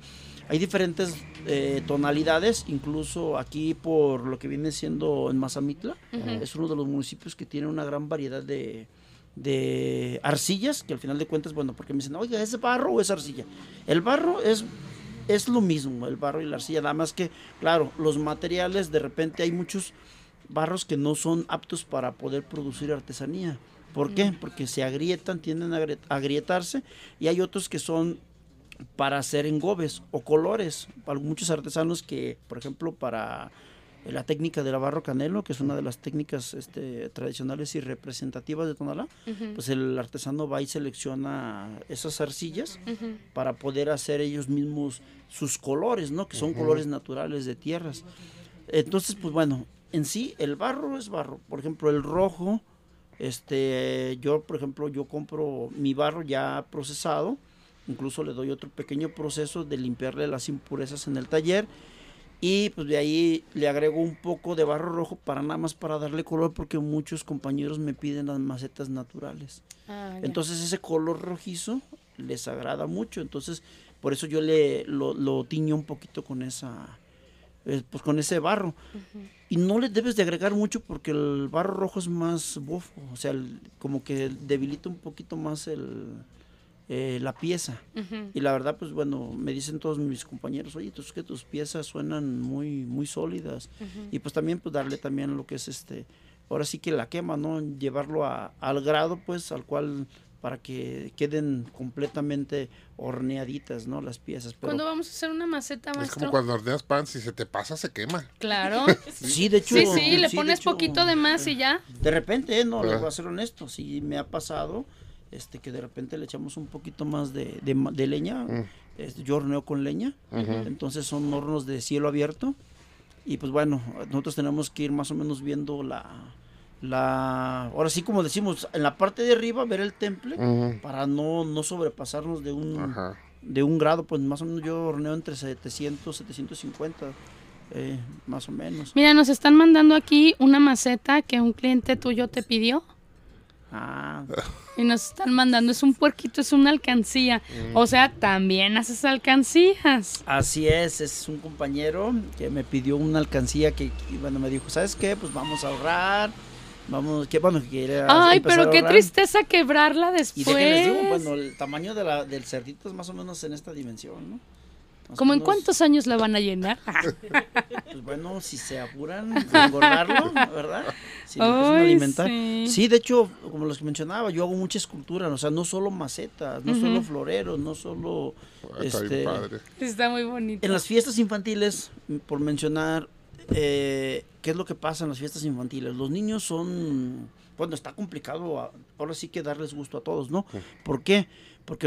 hay diferentes eh, tonalidades, incluso aquí por lo que viene siendo en Mazamitla, es uno de los municipios que tiene una gran variedad de, de arcillas, que al final de cuentas, bueno, porque me dicen, oiga, ¿es barro o es arcilla? El barro es, es lo mismo, el barro y la arcilla, nada más que, claro, los materiales, de repente hay muchos barros que no son aptos para poder producir artesanía. ¿Por qué? Porque se agrietan, tienden a agri- a agrietarse y hay otros que son para hacer engobes o colores. Para muchos artesanos que, por ejemplo, para la técnica del barro canelo, que es una de las técnicas este, tradicionales y representativas de Tonalá, pues el artesano va y selecciona esas arcillas para poder hacer ellos mismos sus colores, ¿no? Que son colores naturales de tierras. Entonces, pues bueno, en sí el barro es barro. Por ejemplo, el rojo, este, yo, por ejemplo, yo compro mi barro ya procesado, incluso le doy otro pequeño proceso de limpiarle las impurezas en el taller y pues de ahí le agrego un poco de barro rojo para nada más para darle color porque muchos compañeros me piden las macetas naturales. Ah. Entonces ese color rojizo les agrada mucho. Entonces por eso yo le lo, lo tiño un poquito con esa eh, pues con ese barro. Y no le debes de agregar mucho porque el barro rojo es más bofo, o sea, el- como que debilita un poquito más el eh, la pieza. Y la verdad, pues bueno, me dicen todos mis compañeros, oye, tú es que tus piezas suenan muy, muy sólidas. Y pues también, pues darle también lo que es este, ahora sí que la quema, ¿no? Llevarlo a- al grado, pues, al cual, para que queden completamente horneaditas, ¿no? Las piezas. Pero, ¿Cuándo vamos a hacer una maceta, Es maestro? como cuando horneas pan, si se te pasa, se quema. Claro. (laughs) (laughs) sí, de hecho. Sí, sí, le pones hecho, poquito de más y ya. De repente, ¿eh? no, Ah. voy a ser honesto, sí me ha pasado este que de repente le echamos un poquito más de, de ma- de leña. Mm. este, yo horneo con leña, entonces son hornos de cielo abierto. Y pues bueno, nosotros tenemos que ir más o menos viendo la, la ahora sí como decimos, en la parte de arriba ver el temple para no, no sobrepasarnos de un, de un grado, pues más o menos yo horneo entre 700, 750, eh, más o menos. Mira, nos están mandando aquí una maceta que un cliente tuyo te pidió. Ah, Y nos están mandando, es un puerquito, es una alcancía. O sea, también haces alcancías. Así es, es un compañero que me pidió una alcancía que, que, bueno, me dijo, ¿sabes qué? Pues vamos a ahorrar, vamos, que bueno, que quiere Ay, pero qué tristeza quebrarla Y después. déjenles digo, bueno, el tamaño de la, del cerdito es más o menos en esta dimensión, ¿no? ¿Cómo en cuántos años la van a llenar? (laughs) Pues bueno, si se apuran a engordarlo, ¿verdad? Si lo Ay, alimentar. sí. Sí, de hecho, como los que mencionaba, yo hago mucha escultura, o sea, no solo macetas, no solo floreros, no solo... Ah, Está este, padre. Está muy bonito. En las fiestas infantiles, por mencionar, eh, ¿qué es lo que pasa en las fiestas infantiles? Los niños son, bueno, está complicado, a- ahora sí que darles gusto a todos, ¿no? ¿Por qué? porque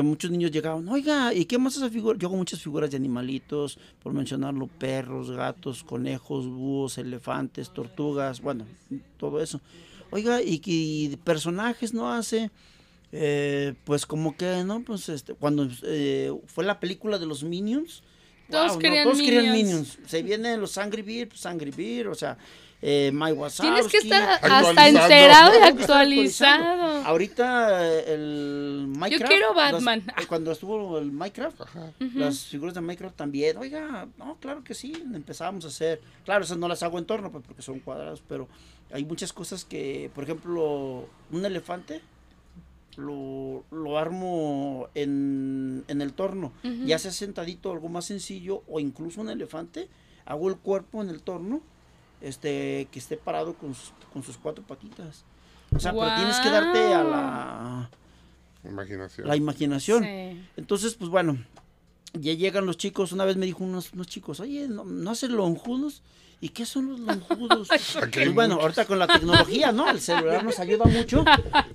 muchos niños llegaban, oiga, ¿y qué más esa figura? Yo hago muchas figuras de animalitos, por mencionarlo, perros, gatos, conejos, búhos, elefantes, tortugas, bueno, todo eso. Oiga, ¿y qué personajes no hace? Eh, pues como que, ¿no? Pues este, cuando eh, fue la película de los Minions, Todos wow, ¿no? querían todos querían Minions. Minions. Se vienen los Angry Birds, pues Angry Birds, o sea, eh, My Tienes Wazowski. que estar hasta enterado y Tienes actualizado. Ahorita eh, el Minecraft. quiero las- Batman. eh, cuando estuvo el Minecraft, las figuras de Minecraft también. Oiga, no, claro que sí, empezábamos a hacer. Claro, esas no las hago en torno pues, porque son cuadrados, pero hay muchas cosas que, por ejemplo, un elefante lo, lo armo en, en el torno. Ya sea sentadito, algo más sencillo, o incluso un elefante, hago el cuerpo en el torno, este, que esté parado con sus, con sus cuatro patitas. O sea, pero tienes que darte a la, Imaginación. la imaginación. Sí. Entonces, pues bueno, ya llegan los chicos. Una vez me dijo unos, unos chicos, oye, ¿no, no hacen lonjudos? ¿Y qué son los lonjudos? (laughs) Pues bueno, ahorita con la tecnología, ¿no? El celular nos ayuda mucho.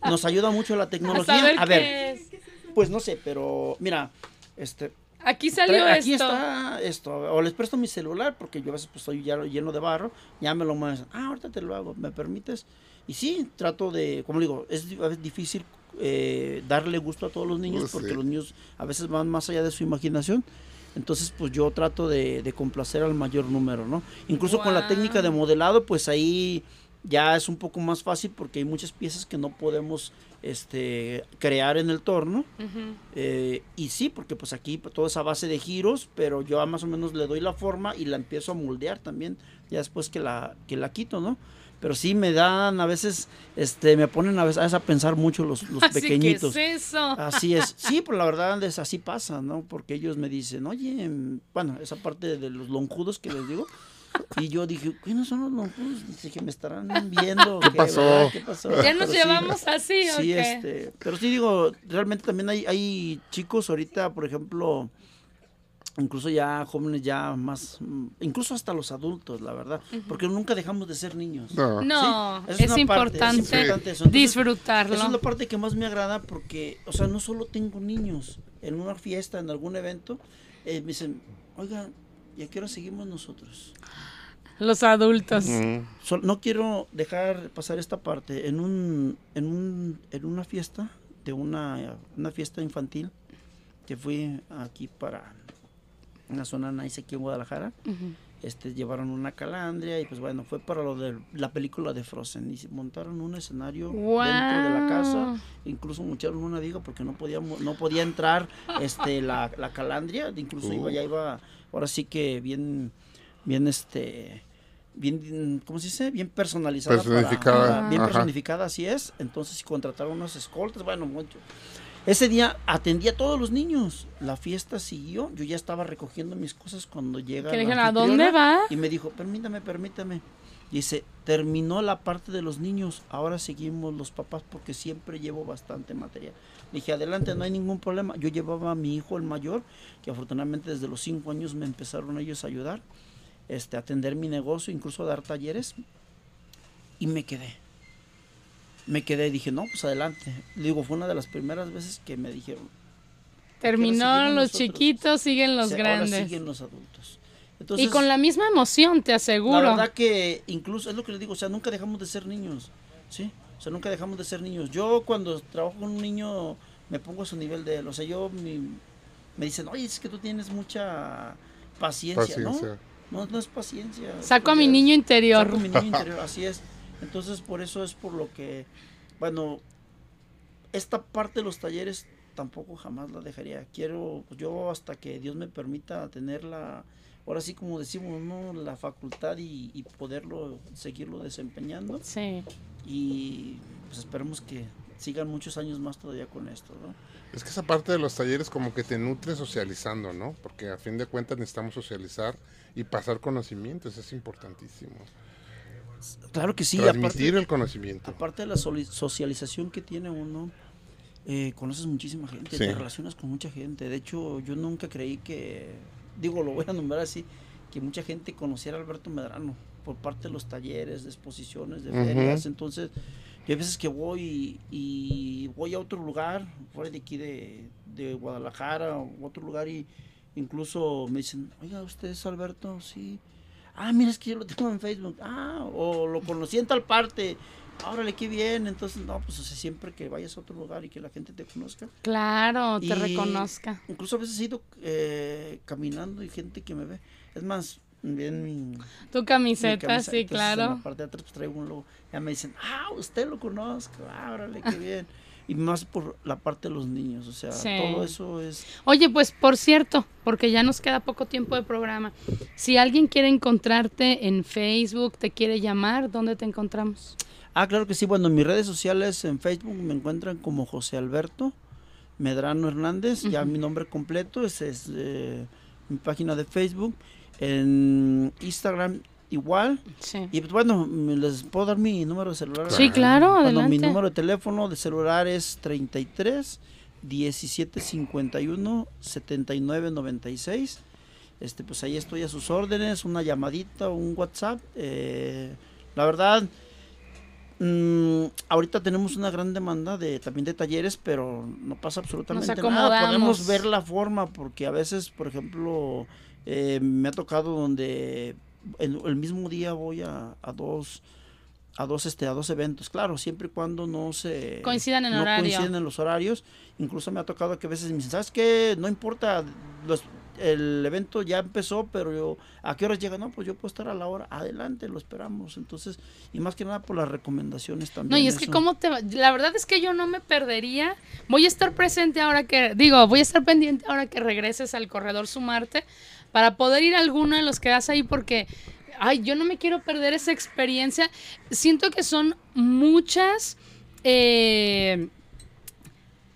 Nos ayuda mucho la A tecnología. saber A ver, qué es. pues no sé, pero mira, este, Aquí salió trae- aquí esto. está esto. O les presto mi celular porque yo a veces pues, estoy ya lleno de barro. Ya me lo mueven. Ah, ahorita te lo hago. ¿Me permites? Y sí, trato de, como digo, es a veces difícil eh, darle gusto a todos los niños Pues porque sí. los niños a veces van más allá de su imaginación. Entonces, pues yo trato de, de complacer al mayor número, ¿no? Incluso con la técnica de modelado, pues ahí ya es un poco más fácil porque hay muchas piezas que no podemos este, crear en el torno. Eh, y sí, porque pues aquí pues, todo es a base de giros, pero yo más o menos le doy la forma y la empiezo a moldear también, ya después que la, que la quito, ¿no? Pero sí me dan, a veces, este, me ponen a veces a pensar mucho los, los (laughs) Así que pequeñitos. es eso. Así es. Sí, pues la verdad es así pasa, ¿no? Porque ellos me dicen, oye, mm, bueno, esa parte de los lonjudos que les digo. Y yo dije, ¿quiénes son los lonjudos? Dije, me estarán viendo. ¿Qué, pasó? ¿Qué pasó? Ya nos Pero sí. llevamos así, ¿o Sí, qué? este, pero sí digo, realmente también hay, hay chicos ahorita, por ejemplo, incluso ya jóvenes ya más, mm, incluso hasta los adultos, la verdad, porque nunca dejamos de ser niños. No. No, Sí, es, parte, importante es importante eso. Entonces, disfrutarlo. Esa es la parte que más me agrada porque, o sea, no solo tengo niños en una fiesta, en algún evento, eh, me dicen, oiga, ¿y a qué hora seguimos nosotros? Los adultos. Mm. No quiero dejar pasar esta parte. En un, en un, en una fiesta, de una, una fiesta infantil, que fui aquí para una zona nice aquí en Guadalajara, este, llevaron una calandria y pues bueno, fue para lo de la película de Frozen y se montaron un escenario dentro de la casa, incluso mucharon una diga porque no podía, no podía entrar este, la, la calandria, incluso iba, ya iba, ahora sí que bien, bien este bien cómo se dice bien personalizada para- Personificada, para- bien ajá. personificada así es. Entonces contrataron unos escoltas bueno mucho. Ese día atendí a todos los niños. La fiesta siguió. Yo ya estaba recogiendo mis cosas cuando llega Que le dijeron, ¿a dónde va? y me dijo permítame permítame dice terminó la parte de los niños. Ahora seguimos los papás porque siempre llevo bastante material dije adelante no hay ningún problema yo llevaba a mi hijo el mayor que afortunadamente desde los cinco años me empezaron ellos a ayudar este, a atender mi negocio, incluso a dar talleres. Y me quedé. Me quedé dije, no, pues adelante. Digo, fue una de las primeras veces que me dijeron. Terminó seguimos los nosotros. chiquitos, siguen los "Se- Ahora grandes. siguen los adultos. Entonces, y con la misma emoción, te aseguro. la verdad que incluso, es lo que les digo, o sea, nunca dejamos de ser niños, ¿sí? O sea, nunca dejamos de ser niños. Yo cuando trabajo con un niño me pongo a su nivel de él. O sea, yo mi- me dicen, oye, es que tú tienes mucha paciencia, Paciencia. ¿no? No, no es paciencia. Saco a mi niño interior. Saco mi niño interior, así es. Entonces, por eso es por lo que, bueno, esta parte de los talleres tampoco jamás la dejaría. Quiero, pues, yo hasta que Dios me permita tener la, ahora sí como decimos, ¿no? La facultad y, y poderlo, seguirlo desempeñando. Sí. Y pues esperemos que sigan muchos años más todavía con esto, ¿no? Es que esa parte de los talleres como que te nutre socializando, ¿no? Porque a fin de cuentas necesitamos socializar y pasar conocimientos, es importantísimo. Claro que sí, Transmitir aparte, el conocimiento. aparte de la socialización que tiene uno, eh, conoces muchísima gente, Sí. te relacionas con mucha gente. De hecho, yo nunca creí que, digo, lo voy a nombrar así, que mucha gente conociera a Alberto Medrano por parte de los talleres, de exposiciones, de ferias. Entonces, Yo hay veces que voy y, y voy a otro lugar, fuera de aquí de, de Guadalajara o otro lugar y incluso me dicen, oiga, ¿usted es Alberto? Sí. Ah, mira, es que yo lo tengo en Facebook. Ah, o lo conocí en tal parte. Órale, qué bien. Entonces, no, pues o sea, siempre que vayas a otro lugar y que la gente te conozca. Claro, te Y reconozca. Incluso a veces he ido eh, caminando y gente que me ve. Es más, bien mi, Tu mi camiseta, sí, entonces, En claro. la parte de atrás pues, traigo un logo. Ya me dicen, ah, usted lo conozco. Ah, órale, qué bien. Y más por la parte de los niños. O sea, Sí. todo eso es... Oye, pues por cierto, porque ya nos queda poco tiempo de programa. Si alguien quiere encontrarte en Facebook, te quiere llamar, ¿dónde te encontramos? Ah, claro que sí. Bueno, en mis redes sociales, en Facebook, me encuentran como José Alberto Medrano Hernández. Ya mi nombre completo, ese es eh, mi página de Facebook. En Instagram igual. Sí. Y pues bueno, me- les puedo dar mi número de celular. Sí, claro, Bueno, adelante. mi número de teléfono de celular es 33 17 51 79 96. Este, pues ahí estoy a sus órdenes, una llamadita, un WhatsApp. eh, la verdad, mm, ahorita tenemos una gran demanda de también de talleres, pero no pasa absolutamente nada. Podemos ver la forma, porque a veces, por ejemplo, eh, me ha tocado donde en el mismo día voy a, a dos a dos este a dos eventos. Claro siempre y cuando no se Coincidan en no horario. coinciden en los horarios. Incluso me ha tocado que a veces me dicen sabes qué no importa los- el evento ya empezó pero yo a qué horas llega no pues yo puedo estar a la hora adelante lo esperamos entonces y más que nada por las recomendaciones también No, y es que cómo te va- la verdad es que yo no me perdería. Voy a estar presente ahora que digo, voy a estar pendiente ahora que regreses al corredor Sumarte para poder ir a alguno de los que das ahí porque ay, yo no me quiero perder esa experiencia. Siento que son muchas eh,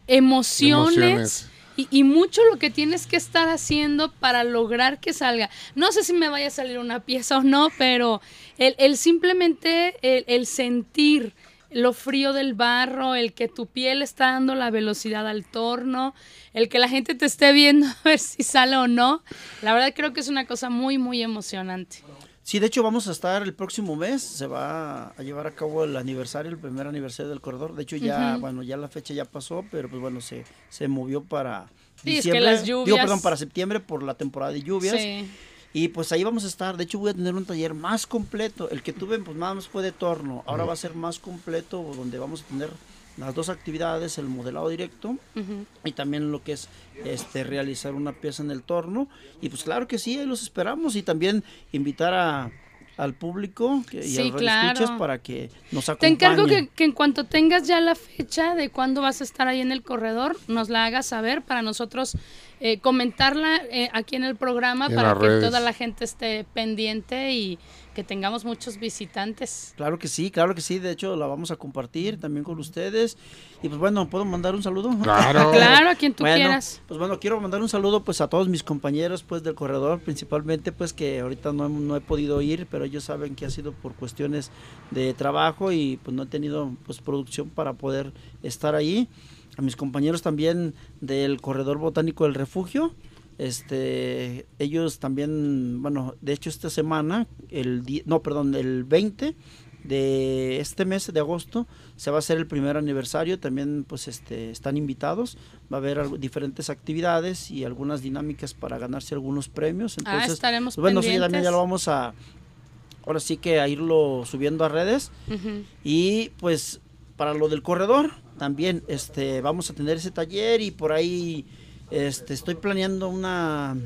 emociones. Emociones. Y, y mucho lo que tienes que estar haciendo para lograr que salga. No sé si me vaya a salir una pieza o no, pero el, el simplemente el, el sentir lo frío del barro, el que tu piel está dando la velocidad al torno, el que la gente te esté viendo (laughs) a ver si sale o no, la verdad creo que es una cosa muy, muy emocionante. Sí, de hecho vamos a estar el próximo mes, se va a llevar a cabo el aniversario, el primer aniversario del corredor. De hecho ya, bueno, ya la fecha ya pasó, pero pues bueno, se, se movió para Sí, es que diciembre. Digo, perdón, para septiembre por la temporada de lluvias. Sí. Y pues ahí vamos a estar. De hecho voy a tener un taller más completo. El que tuve pues nada más fue de torno. Ahora va a ser más completo donde vamos a tener las dos actividades, el modelado directo y también lo que es este realizar una pieza en el torno y pues claro que sí ahí los esperamos y también invitar a al público que, y Sí, a los radioescuchas claro. para que nos Te acompañen. encargo que, que en cuanto tengas ya la fecha de cuándo vas a estar ahí en el corredor, nos la hagas saber para nosotros eh, comentarla eh, aquí en el programa En para que redes. toda la gente esté pendiente y que tengamos muchos visitantes. Claro que sí, claro que sí. De hecho, la vamos a compartir también con ustedes. Y pues bueno, ¿puedo mandar un saludo? Claro. (laughs) Claro, a quien tú Bueno, quieras. Pues bueno, quiero mandar un saludo pues a todos mis compañeros pues del corredor, principalmente pues que ahorita no, he- no he podido ir, pero ellos saben que ha sido por cuestiones de trabajo y pues no he tenido pues producción para poder estar ahí. A mis compañeros también del corredor botánico del refugio, este, ellos también, bueno, de hecho esta semana, el no, perdón, el 20 de este mes de agosto se va a hacer el primer aniversario, también pues este están invitados, va a haber diferentes actividades y algunas dinámicas para ganarse algunos premios, Ah, entonces estaremos pues, bueno, sí, también ya lo vamos a ahora sí que a irlo subiendo a redes. Y pues para lo del corredor también este vamos a tener ese taller y por ahí este estoy planeando una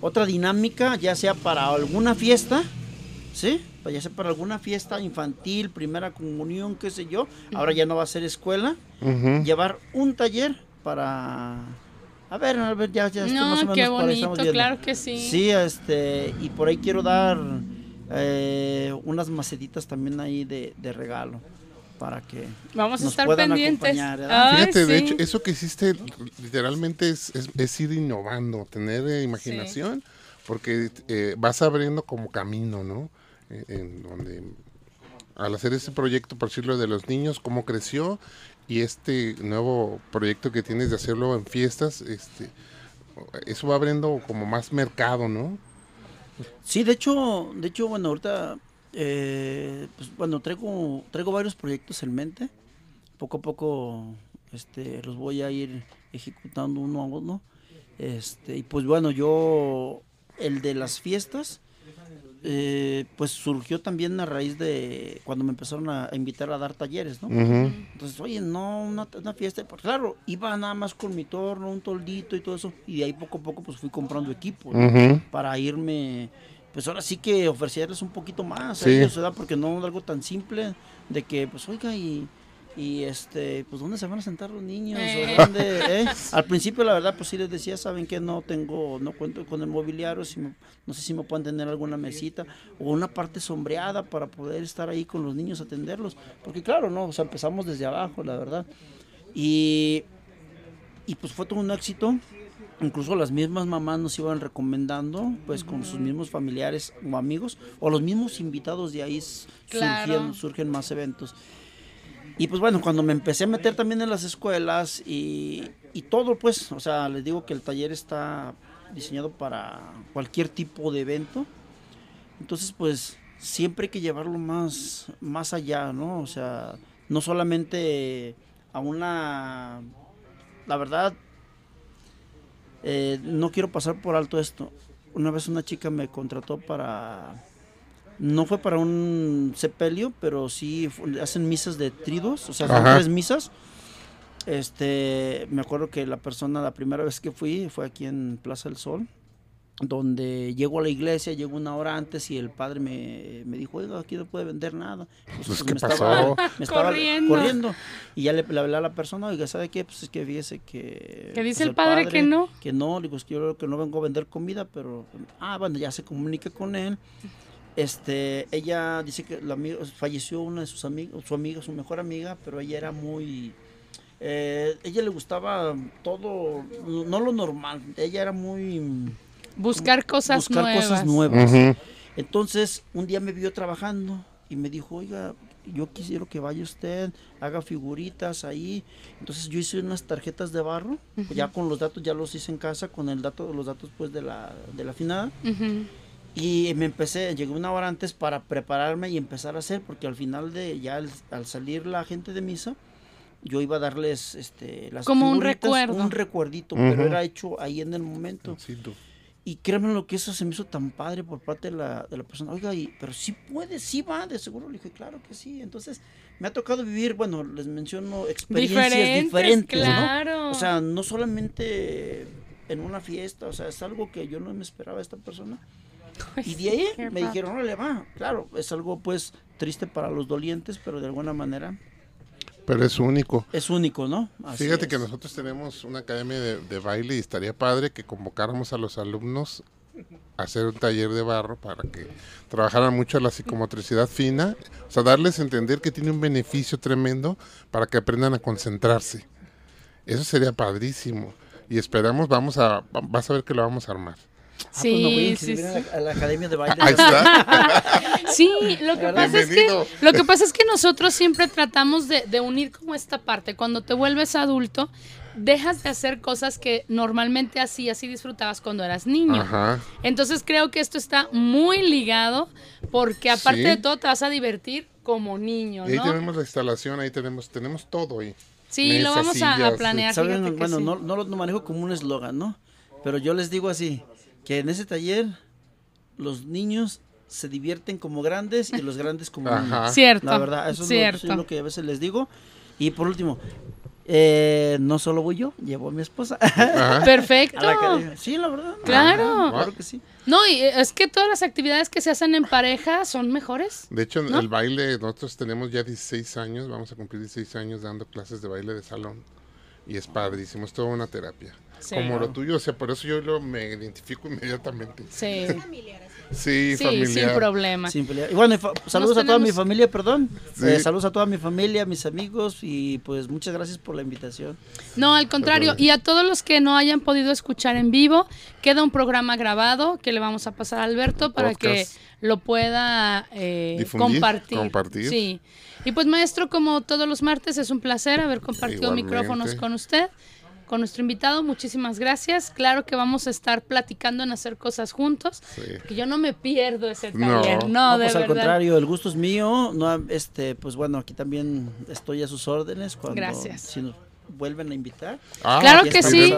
otra dinámica, ya sea para alguna fiesta, ¿sí? Ya sea para alguna fiesta infantil, primera comunión, qué sé yo. Ahora ya no va a ser escuela. Llevar un taller para a ver, a ver, ya, ya estoy más o No, menos qué bonito, viendo. claro que sí. Sí, este, y por ahí quiero dar eh, unas macetitas también ahí de, de regalo para que Vamos a nos estar puedan pendientes. Ay, Fíjate, de sí. hecho, eso que hiciste literalmente es, es- es ir innovando, tener eh, imaginación, porque eh, vas abriendo como camino, ¿no? Eh, En, donde al hacer este proyecto, por decirlo, de los niños, cómo creció y este nuevo proyecto que tienes de hacerlo en fiestas, este, eso va abriendo como más mercado, ¿no? Sí, de hecho, de hecho, bueno, ahorita, eh, pues bueno, traigo, traigo varios proyectos en mente. poco a poco este, los voy a ir ejecutando uno a uno. Este, y pues bueno, yo, el de las fiestas, eh, pues surgió también a raíz de cuando me empezaron a, invitar a dar talleres, ¿no? Entonces, oye, no, una, una fiesta, pues claro, iba nada más con mi torno, un toldito y todo eso, y de ahí poco a poco pues fui comprando equipo, para irme, pues ahora sí que ofrecerles un poquito más a Sí. ellos, ¿verdad? Porque no algo tan simple de que, pues oiga, y, y este, pues ¿dónde se van a sentar los niños? ¿O Eh. dónde, eh? (laughs) Al principio la verdad, pues sí les decía, saben que no tengo, no cuento con el mobiliario, si me- no sé si me pueden tener alguna mesita o una parte sombreada para poder estar ahí con los niños, atenderlos, porque claro, no, o sea, empezamos desde abajo, la verdad. Y, y pues fue todo un éxito. Incluso las mismas mamás nos iban recomendando, pues con sus mismos familiares o amigos, o los mismos invitados de ahí Claro. surgen más eventos. Y pues bueno, cuando me empecé a meter también en las escuelas y, y todo, pues, o sea, les digo que el taller está diseñado para cualquier tipo de evento. Entonces, pues, siempre hay que llevarlo más, más allá, ¿no? O sea, no solamente a una... La verdad, eh, no quiero pasar por alto esto. Una vez una chica me contrató para... No fue para un sepelio, pero sí hacen misas de tridos, o sea, son Ajá. tres misas. Este, me acuerdo que la persona, la primera vez que fui, fue aquí en Plaza del Sol, donde llego a la iglesia, llego una hora antes y el padre me, me dijo, oiga, aquí no puede vender nada. Pues, me ¿qué estaba- pasó? me estaba Corriendo. corriendo. Y ya le, le hablé a la persona, oiga, ¿sabe qué? Pues es que fíjese que... Que dice pues, el padre que no. Que no, le digo, es que yo creo que no vengo a vender comida, pero... Ah, bueno, ya se comunica con él. Este, ella dice que la amiga, falleció una de sus amigas, su amiga, su mejor amiga, pero ella era muy... eh, ella le gustaba todo, no lo normal, ella era muy... Buscar cosas buscar nuevas. cosas nuevas. Ujú. Entonces, un día me vio trabajando y me dijo, oiga, yo quisiera que vaya usted, haga figuritas ahí. Entonces yo hice unas tarjetas de barro, ya con los datos, ya los hice en casa, con el dato, los datos pues de la, de la finada. Ujú. Y me empecé, llegué una hora antes para prepararme y empezar a hacer, porque al final de, ya al, al salir la gente de misa, yo iba a darles este, las Como un recuerdo. Un recuerdito, pero Ujú. era hecho ahí en el momento. Sí, tú. Y créanme lo que eso se me hizo tan padre por parte de la, de la persona. Oiga, y, pero sí puede, sí va, de seguro. Le dije, claro que sí. Entonces, me ha tocado vivir, bueno, les menciono experiencias Diferentes, diferentes, ¿no? claro. O sea, no solamente en una fiesta, o sea, es algo que yo no me esperaba de esta persona. Y de ahí me dijeron, órale, va. Claro, es algo pues triste para los dolientes, pero de alguna manera Pero es único. es único, ¿no? Así Fíjate es. que nosotros tenemos una academia de, de baile y estaría padre que convocáramos a los alumnos a hacer un taller de barro para que trabajaran mucho la psicomotricidad fina, o sea, darles a entender que tiene un beneficio tremendo para que aprendan a concentrarse. Eso sería padrísimo. Y esperamos, vamos a, va- vas a ver que lo vamos a armar. Ah, pues voy a Sí, sí, sí. la- a la academia de baile. Ahí está. (laughs) Sí, lo que pasa es que lo que pasa es que nosotros siempre tratamos de, de unir como esta parte. Cuando te vuelves adulto, dejas de hacer cosas que normalmente hacías y disfrutabas cuando eras niño. Ajá. Entonces creo que esto está muy ligado porque aparte Sí. de todo te vas a divertir como niño, Y ahí ¿no? tenemos la instalación, ahí tenemos, tenemos todo ahí. Sí, lo vamos a, a planear. Saben, bueno, sí. no, no lo manejo como un eslogan, ¿no? Pero yo les digo así, que en ese taller los niños se divierten como grandes y los grandes como Ajá. niños. Cierto, La verdad, eso es lo, cierto. eso es lo que a veces les digo. Y por último, eh, no solo voy yo, llevo a mi esposa Ajá. (laughs) Perfecto. la. Sí, la verdad. Claro. Claro que sí. No, y es que todas las actividades que se hacen en pareja son mejores. De hecho, el baile, nosotros tenemos ya 16 años, vamos a cumplir 16 años dando clases de baile de salón. Y es padrísimo, es toda una terapia. Sí. Como lo tuyo, o sea, por eso yo lo, me identifico inmediatamente. Sí, Sí, sí, familiar. sin problema. Sin. Y bueno, y saludos a toda mi tenemos- familia, perdón. Sí. Eh, saludos a toda mi familia, mis amigos y pues muchas gracias por la invitación. No, al contrario. Y a todos los que no hayan podido escuchar en vivo, queda un programa grabado que le vamos a pasar a Alberto para que Podcast. lo pueda eh, Difundir, compartir. compartir. Sí. Y pues maestro, como todos los martes, es un placer haber compartido Igualmente. micrófonos con usted. Con nuestro invitado. Muchísimas gracias. Claro que vamos a estar platicando en hacer cosas juntos. Sí. Que yo no me pierdo ese taller. No, No, de pues al verdad. contrario, el gusto es mío. No, este, pues bueno, aquí también estoy a sus órdenes cuando Gracias. si nos vuelven a invitar. Ah, Claro que sí.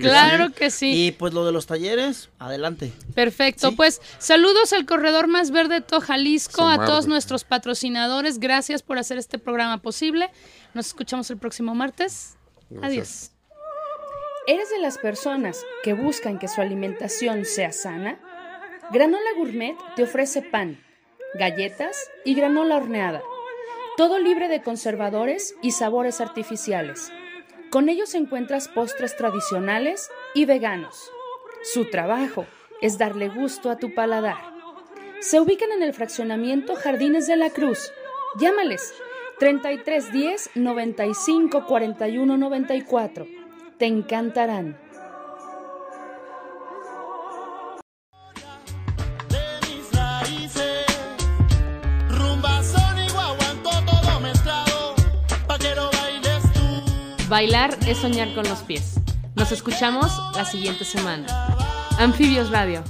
Claro sí. que sí. Y pues lo de los talleres, adelante. Perfecto, Sí. pues saludos al corredor más verde de todo Jalisco, a todos nuestros patrocinadores, gracias por hacer este programa posible. Nos escuchamos el próximo martes. Adiós. ¿Eres de las personas que buscan que su alimentación sea sana? Granola Gourmet te ofrece pan, galletas y granola horneada. Todo libre de conservadores y sabores artificiales. Con ellos encuentras postres tradicionales y veganos. Su trabajo es darle gusto a tu paladar. Se ubican en el fraccionamiento Jardines de la Cruz. Llámales 3310 95 41 94. Te encantarán. Bailar es soñar con los pies. Nos escuchamos la siguiente semana. Anfibios Radio.